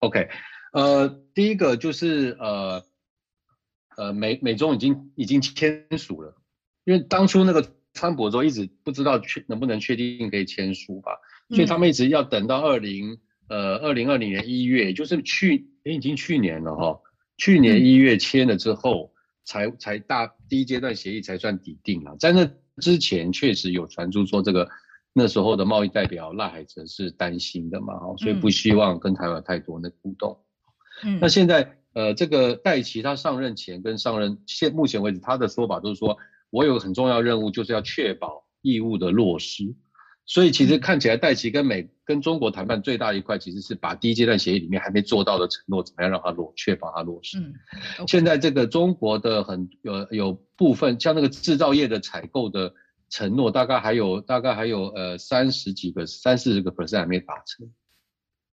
Speaker 4: OK，呃，第一个就是呃呃美美中已经已经签署了，因为当初那个川普的时候一直不知道确能不能确定可以签署吧，所以他们一直要等到二零。呃，二零二零年一月，就是去，也，已经去年了哈。去年一月签了之后，才才大第一阶段协议才算底定了。在那之前，确实有传出说这个那时候的贸易代表赖海泽是担心的嘛，哈，所以不希望跟台湾太多的互动。嗯，那现在呃，这个戴奇他上任前跟上任现目前为止，他的说法都是说，我有很重要任务，就是要确保义务的落实。所以其实看起来，戴琪跟美跟中国谈判最大一块，其实是把第一阶段协议里面还没做到的承诺，怎么样让它落，确保它落实。嗯，okay. 现在这个中国的很有有部分，像那个制造业的采购的承诺，大概还有大概还有呃三十几个三四十个 percent 还没达成。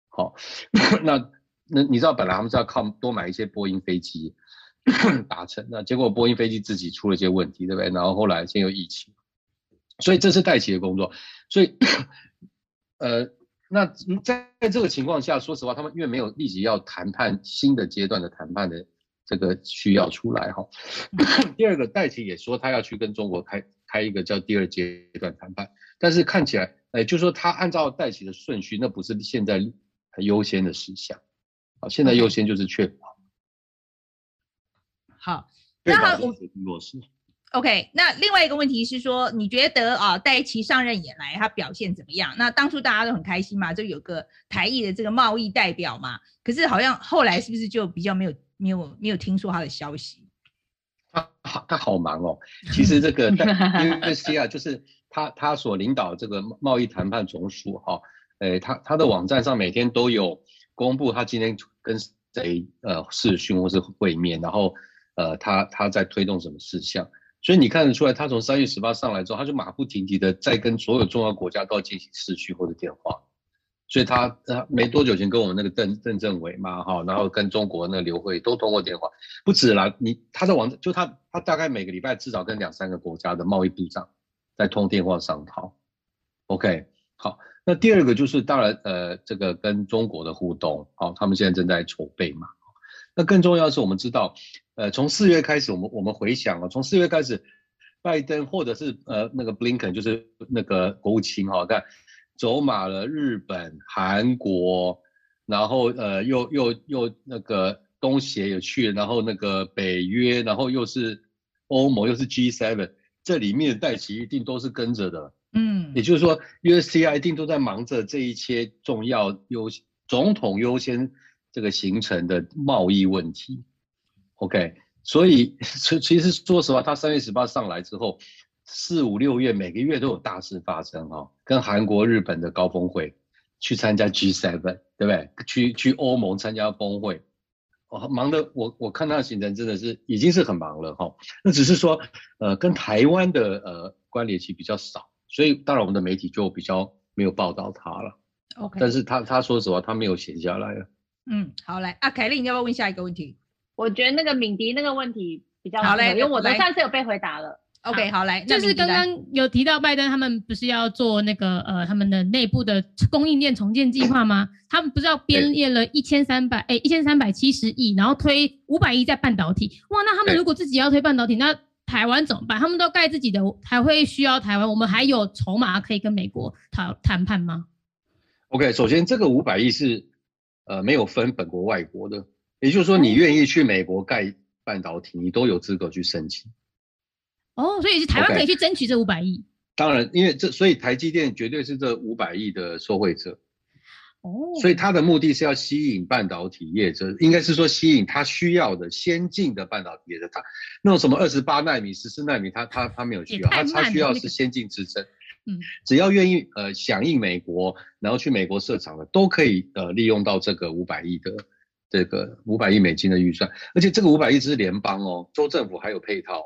Speaker 4: 好，那那你知道本来他们是要靠多买一些波音飞机 达成，那结果波音飞机自己出了一些问题，对不对？然后后来先有疫情，所以这是戴琪的工作。所以，呃，那在在这个情况下，说实话，他们因为没有立即要谈判新的阶段的谈判的这个需要出来哈。第二个，戴琪也说他要去跟中国开开一个叫第二阶段谈判，但是看起来，哎，就是说他按照戴琪的顺序，那不是现在很优先的事项。啊，现在优先就是确保。
Speaker 1: 好，那我落实。OK，那另外一个问题是说，你觉得啊，戴琪上任以来他表现怎么样？那当初大家都很开心嘛，就有个台艺的这个贸易代表嘛。可是好像后来是不是就比较没有没有没有听说他的消息？
Speaker 4: 他好他好忙哦。其实这个 USTR 就是他他所领导这个贸易谈判总署哈，诶，他他的网站上每天都有公布他今天跟谁呃视讯或是会面，然后呃他他在推动什么事项。所以你看得出来，他从三月十八上来之后，他就马不停蹄的在跟所有重要国家都要进行视讯或者电话。所以他他没多久前跟我们那个邓邓政委嘛，哈，然后跟中国那个刘鹤都通过电话，不止啦。你他在网就他他大概每个礼拜至少跟两三个国家的贸易部长在通电话商讨。OK，好，那第二个就是当然呃这个跟中国的互动，好，他们现在正在筹备嘛。那更重要的是，我们知道，呃，从四月开始，我们我们回想啊，从四月开始，拜登或者是呃那个布林肯，就是那个国务卿哈，看走马了日本、韩国，然后呃又又又那个东协也去了，然后那个北约，然后又是欧盟，又是 G7，这里面的代旗一定都是跟着的，嗯，也就是说，USCI 一定都在忙着这一切重要优总统优先。这个形成的贸易问题，OK，所以 其其实说实话，他三月十八上来之后，四五六月每个月都有大事发生哈，跟韩国、日本的高峰会，去参加 G7，对不对？去去欧盟参加峰会，哦，忙的我我看他的行程真的是已经是很忙了哈。那只是说，呃，跟台湾的呃关联性比较少，所以当然我们的媒体就比较没有报道他了。
Speaker 1: OK，
Speaker 4: 但是他他说实话，他没有闲下来了。
Speaker 1: 嗯，好来啊，凯莉，你要不要问下一个问题？
Speaker 2: 我觉得那个敏迪那个问题比较
Speaker 1: 好嘞，
Speaker 2: 因为我的上次有被回答了。
Speaker 1: OK，好来，
Speaker 3: 就是刚刚有提到拜登他们不是要做那个呃他们的内部的供应链重建计划吗？他们不是要编列了一千三百哎一千三百七十亿，然后推五百亿在半导体。哇，那他们如果自己要推半导体，那台湾怎么办？他们都盖自己的，还会需要台湾？我们还有筹码可以跟美国谈谈判吗
Speaker 4: ？OK，首先这个五百亿是呃没有分本国外国的，也就是说你愿意去美国盖半导体，你都有资格去申请。
Speaker 3: 哦，所以是台湾可以去争取这五百亿。
Speaker 4: 当然，因为这所以台积电绝对是这五百亿的受惠者。
Speaker 3: 哦，
Speaker 4: 所以它的目的是要吸引半导体业者，应该是说吸引他需要的先进的半导体业者。他那种什么二十八纳米、十四纳米，他他他没有需要，他他需要是先进制程。嗯，只要愿意呃响应美国，然后去美国设厂的，都可以呃利用到这个五百亿的这个五百亿美金的预算，而且这个五百亿只是联邦哦，州政府还有配套。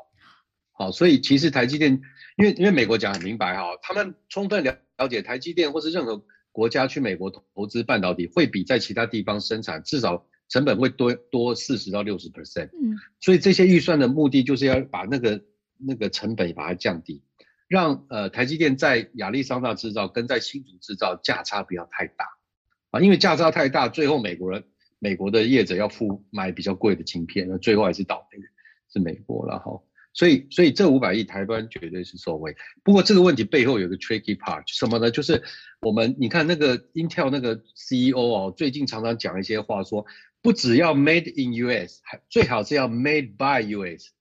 Speaker 4: 好，所以其实台积电，因为因为美国讲很明白哈，他们充分了了解台积电或是任何国家去美国投资半导体，会比在其他地方生产至少成本会多多四十到六十 percent。嗯，所以这些预算的目的就是要把那个那个成本把它降低，让呃台积电在亚利桑那制造跟在新竹制造价差不要太大啊，因为价差太大，最后美国人美国的业者要付买比较贵的晶片，那最后还是倒霉是美国了哈。所以，所以这五百亿台湾绝对是受惠。不过这个问题背后有个 tricky part，什么呢？就是我们你看那个 Intel 那个 CEO 哦，最近常常讲一些话说，说不只要 made in US，还最好是要 made by US，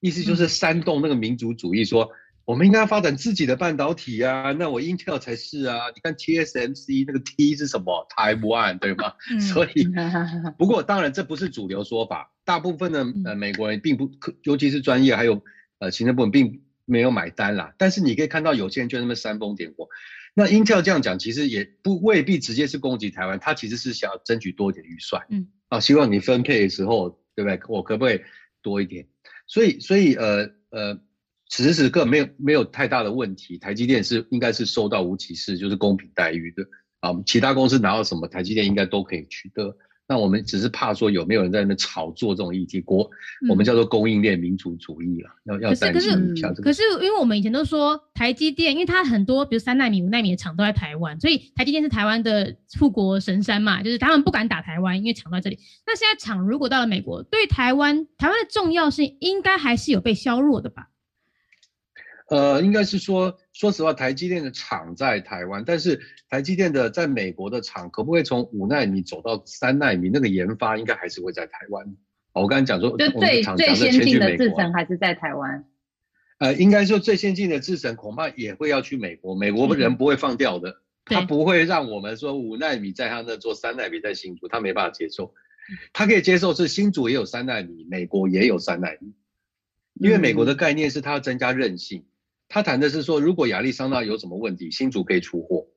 Speaker 4: 意思就是煽动那个民族主义说。嗯我们应该要发展自己的半导体啊，那我 Intel 才是啊。你看 TSMC 那个 T 是什么？Taiwan 对吗？嗯、所以，不过当然这不是主流说法，大部分的呃美国人并不，尤其是专业还有呃行政部门并没有买单啦。但是你可以看到有些人就那么煽风点火。那 Intel 这样讲，其实也不未必直接是攻击台湾，他其实是想要争取多一点预算。嗯，啊，希望你分配的时候，对不对？我可不可以多一点？所以，所以呃呃。此时此刻没有没有太大的问题，台积电是应该是受到无歧视，就是公平待遇的啊。其他公司拿到什么，台积电应该都可以取得。那我们只是怕说有没有人在那炒作这种议题，国我们叫做供应链民主主义了，嗯、要要担心一下这个。
Speaker 3: 可是，可是因为我们以前都说台积电，因为它很多比如三纳米、五纳米的厂都在台湾，所以台积电是台湾的富国神山嘛，就是他们不敢打台湾，因为厂在这里。那现在厂如果到了美国，对台湾台湾的重要性应该还是有被削弱的吧？
Speaker 4: 呃，应该是说，说实话，台积电的厂在台湾，但是台积电的在美国的厂可不可以从五纳米走到三纳米？那个研发应该还是会在台湾。我刚才讲说，
Speaker 2: 就最最先进的制程还是在台湾。
Speaker 4: 呃，应该说最先进的制程恐怕也会要去美国，美国人不会放掉的，他不会让我们说五纳米在他那做三纳米在新竹，他没办法接受。他可以接受是新竹也有三纳米，美国也有三纳米，因为美国的概念是它要增加韧性。他谈的是说，如果亚利桑那有什么问题，新竹可以出货；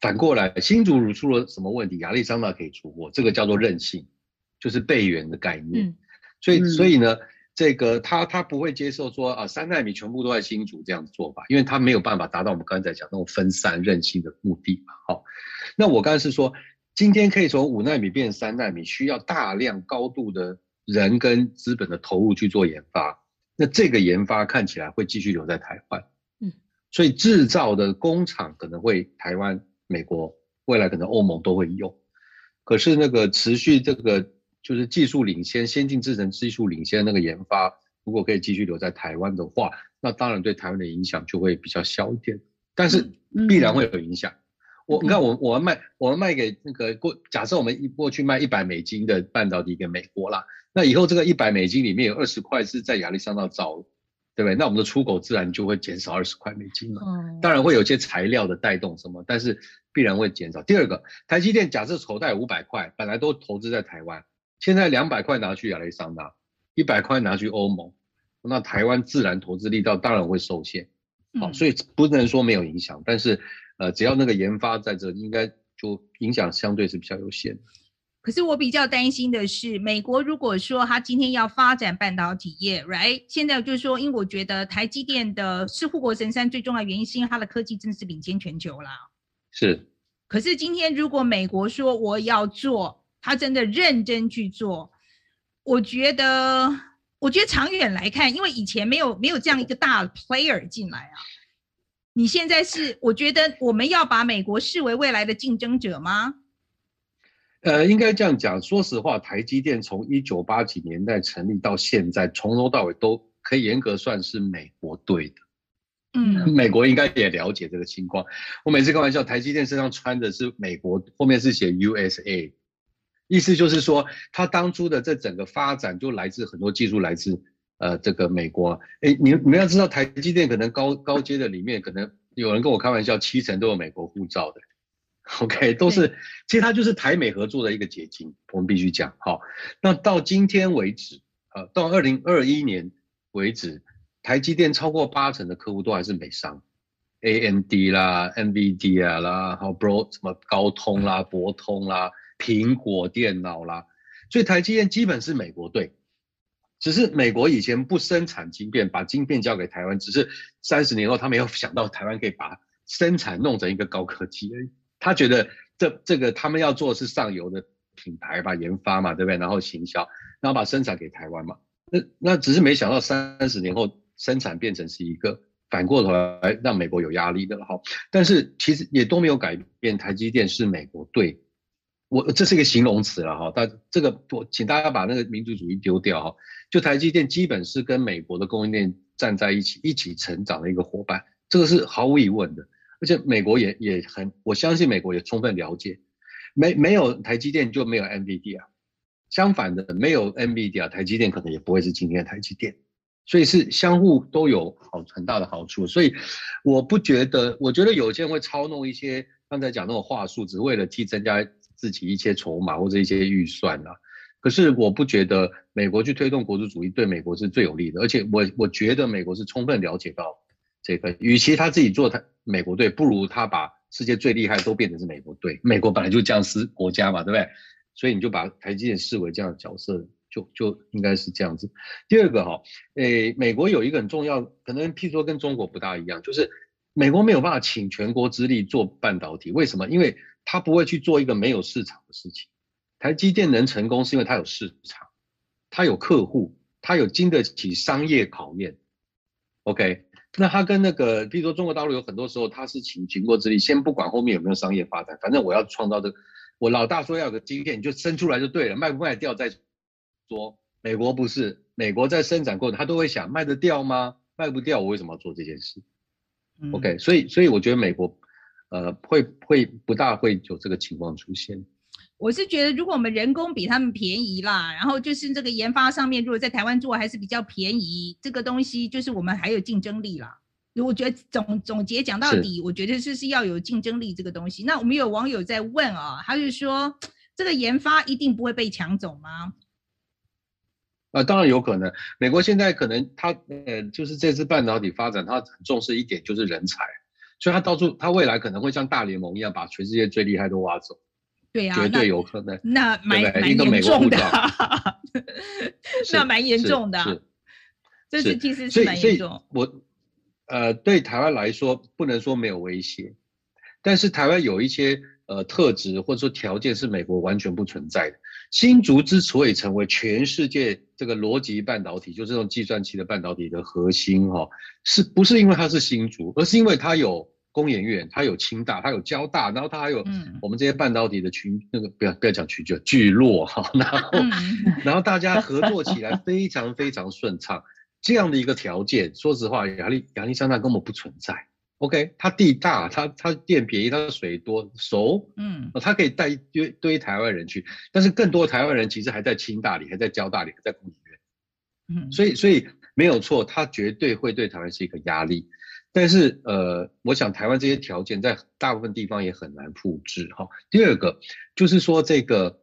Speaker 4: 反过来，新竹如出了什么问题，亚利桑那可以出货。这个叫做韧性，就是备援的概念。嗯、所以，所以呢，这个他他不会接受说啊，三纳米全部都在新竹这样子做法，因为他没有办法达到我们刚才讲那种分散韧性的目的嘛。好，那我刚才是说，今天可以从五纳米变三纳米，需要大量高度的人跟资本的投入去做研发。那这个研发看起来会继续留在台湾。所以制造的工厂可能会台湾、美国，未来可能欧盟都会用。可是那个持续这个就是技术领先、先进制程技术领先的那个研发，如果可以继续留在台湾的话，那当然对台湾的影响就会比较小一点。但是必然会有影响。我你看，我我们卖我们卖给那个过，假设我们一过去卖一百美金的半导体给美国啦，那以后这个一百美金里面有二十块是在亚利桑那造。对不对？那我们的出口自然就会减少二十块美金嘛。嗯。当然会有些材料的带动什么，但是必然会减少。第二个，台积电假设口袋五百块，本来都投资在台湾，现在两百块拿去亚利桑那，一百块拿去欧盟，那台湾自然投资力道当然会受限。好，嗯，所以不能说没有影响，但是呃，只要那个研发在这，应该就影响相对是比较有限的。
Speaker 1: 可是我比较担心的是，美国如果说他今天要发展半导体业，right？现在就是说，因为我觉得台积电的是护国神山，最重要的原因是因为它的科技真的是领先全球啦。
Speaker 4: 是。
Speaker 1: 可是今天如果美国说我要做，他真的认真去做，我觉得，我觉得长远来看，因为以前没有没有这样一个大 player 进来啊。你现在是，我觉得我们要把美国视为未来的竞争者吗？
Speaker 4: 呃，应该这样讲。说实话，台积电从一九八几年代成立到现在，从头到尾都可以严格算是美国队的。嗯，美国应该也了解这个情况。我每次开玩笑，台积电身上穿的是美国，后面是写 USA，意思就是说，它当初的这整个发展就来自很多技术来自呃这个美国。哎，你你们要知道，台积电可能高高阶的里面，可能有人跟我开玩笑，七成都有美国护照的。OK，都是，其实它就是台美合作的一个结晶，我们必须讲。好，那到今天为止，呃，到二零二一年为止，台积电超过八成的客户都还是美商，AMD 啦、NVIDIA 啦，还有 Bro 什么高通啦、博通啦、苹果电脑啦，所以台积电基本是美国队，只是美国以前不生产晶片，把晶片交给台湾，只是三十年后他没有想到台湾可以把生产弄成一个高科技而已。他觉得这这个他们要做的是上游的品牌吧，研发嘛，对不对？然后行销，然后把生产给台湾嘛。那那只是没想到三十年后生产变成是一个反过头来让美国有压力的了哈。但是其实也都没有改变，台积电是美国对。我这是一个形容词了哈。但这个我请大家把那个民族主义丢掉哈。就台积电基本是跟美国的供应链站在一起，一起成长的一个伙伴，这个是毫无疑问的。而且美国也也很，我相信美国也充分了解，没没有台积电就没有 NVD 啊相反的，没有 NVD 啊台积电可能也不会是今天的台积电，所以是相互都有好很大的好处。所以我不觉得，我觉得有些人会操弄一些刚才讲那种话术，只为了替增加自己一些筹码或者一些预算啊。可是我不觉得美国去推动国族主义对美国是最有利的，而且我我觉得美国是充分了解到。这个，与其他自己做他美国队，不如他把世界最厉害都变成是美国队。美国本来就是僵尸国家嘛，对不对？所以你就把台积电视为这样的角色，就就应该是这样子。第二个哈，诶，美国有一个很重要，可能譬如说跟中国不大一样，就是美国没有办法请全国之力做半导体，为什么？因为他不会去做一个没有市场的事情。台积电能成功是因为它有市场，它有客户，它有经得起商业考验。OK。那他跟那个，比如说中国大陆有很多时候，他是倾全国之力，先不管后面有没有商业发展，反正我要创造这个，我老大说要有个晶片，你就生出来就对了，卖不卖掉再说。美国不是，美国在生产过程他都会想卖得掉吗？卖不掉，我为什么要做这件事？嗯，OK，所以所以我觉得美国，呃，会会不大会有这个情况出现。
Speaker 1: 我是觉得，如果我们人工比他们便宜啦，然后就是这个研发上面，如果在台湾做还是比较便宜，这个东西就是我们还有竞争力啦。我觉得总总结讲到底，我觉得就是要有竞争力这个东西。那我们有网友在问啊，他就说这个研发一定不会被抢走吗？啊、
Speaker 4: 呃，当然有可能。美国现在可能他呃，就是这次半导体发展，他很重视一点就是人才，所以他到处他未来可能会像大联盟一样，把全世界最厉害都挖走。
Speaker 1: 对呀、啊，
Speaker 4: 绝对有可能。
Speaker 1: 那蛮蛮严重的，那蛮严重的。是，这是其实是蛮严重。
Speaker 4: 我呃，对台湾来说，不能说没有威胁，但是台湾有一些呃特质或者说条件是美国完全不存在的。新竹之所以成为全世界这个逻辑半导体，就是这种计算器的半导体的核心哈、哦，是不是因为它是新竹，而是因为它有。工研院，它有清大，它有交大，然后它还有我们这些半导体的群，嗯、那个不要不要讲群就聚落哈，然后、嗯、然后大家合作起来非常非常顺畅，这样的一个条件，说实话，亚利亚利桑那根本不存在。OK，它地大，它它电便宜，它水多熟，嗯，它可以带一堆堆台湾人去，但是更多台湾人其实还在清大里，还在交大里，还在工研院，嗯，所以所以没有错，它绝对会对台湾是一个压力。但是，呃，我想台湾这些条件在大部分地方也很难复制哈。第二个就是说，这个，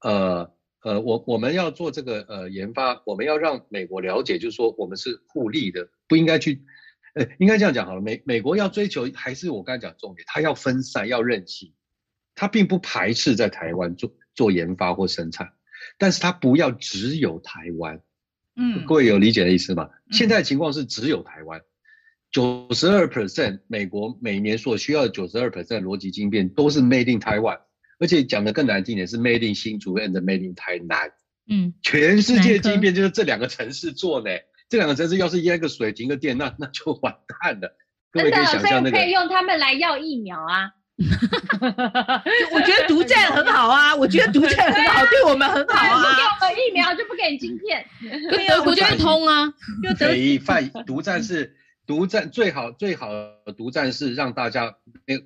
Speaker 4: 呃呃，我我们要做这个呃研发，我们要让美国了解，就是说我们是互利的，不应该去，呃，应该这样讲好了。美美国要追求还是我刚才讲重点，它要分散，要任性，它并不排斥在台湾做做研发或生产，但是它不要只有台湾。
Speaker 1: 嗯，
Speaker 4: 各位有理解的意思吗？现在情况是只有台湾，九十二 percent 美国每年所需要的九十二 percent 逻辑晶片都是 made in Taiwan，而且讲的更难听点是 made in 新竹 and made in 台南。
Speaker 3: 嗯，
Speaker 4: 全世界晶片就是这两个城市做的，这两个城市要是淹个水停个电，那那就完蛋了。各位可以想象那个，
Speaker 2: 可以用他们来要疫苗啊。
Speaker 1: 我觉得独占很好啊，我觉得独占很好，对我们很好啊。
Speaker 2: 不给我们疫苗就不给你晶片，
Speaker 3: 对啊，我觉得通啊。
Speaker 4: 非犯独占是独占最好最好的独占是让大家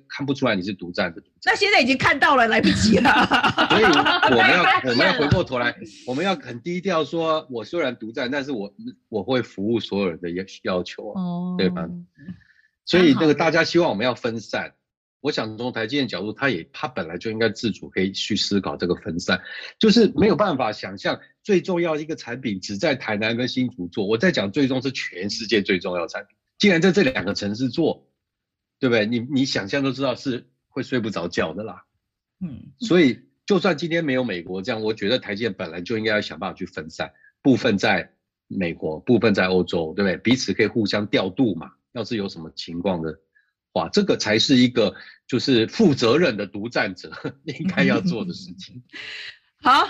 Speaker 4: 看不出来你是独占的。
Speaker 1: 那现在已经看到了，来不及了。
Speaker 4: 所以我们要 我们要回过头来，我们要很低调说，我虽然独占，但是我我会服务所有人的要要求，哦，对吧？所以那个大家希望我们要分散。我想从台积电角度，他也他本来就应该自主可以去思考这个分散，就是没有办法想象最重要一个产品只在台南跟新竹做。我在讲最终是全世界最重要的产品，既然在这两个城市做，对不对？你你想象都知道是会睡不着觉的啦。嗯，所以就算今天没有美国这样，我觉得台积电本来就应该要想办法去分散，部分在美国，部分在欧洲，对不对？彼此可以互相调度嘛。要是有什么情况的。话，这个才是一个就是负责任的独占者 应该要做的事情。
Speaker 1: 好，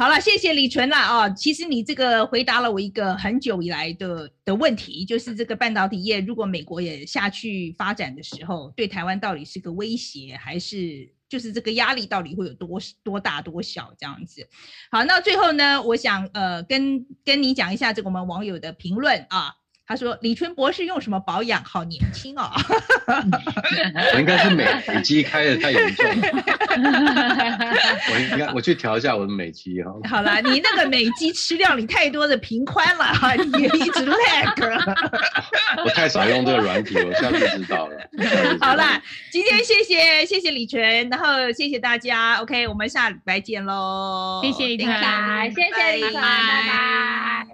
Speaker 1: 好了，谢谢李纯了啊。其实你这个回答了我一个很久以来的的问题，就是这个半导体业如果美国也下去发展的时候，对台湾到底是个威胁，还是就是这个压力到底会有多多大多小这样子？好，那最后呢，我想呃跟跟你讲一下这个我们网友的评论啊。他说：“李淳博士用什么保养？好年轻哦！
Speaker 4: 我应该是美美肌开的太严重了。我应该我去调一下我的美肌哈。
Speaker 1: 好了，你那个美肌吃掉你太多的平宽了哈，你一直 lag。
Speaker 4: 我太少用这个软体，我下次知道了。
Speaker 1: 好了，今天谢谢谢谢李淳，然后谢谢大家。OK，我们下礼拜见喽。
Speaker 3: 谢谢李淳，
Speaker 2: 谢谢李淳，拜拜。”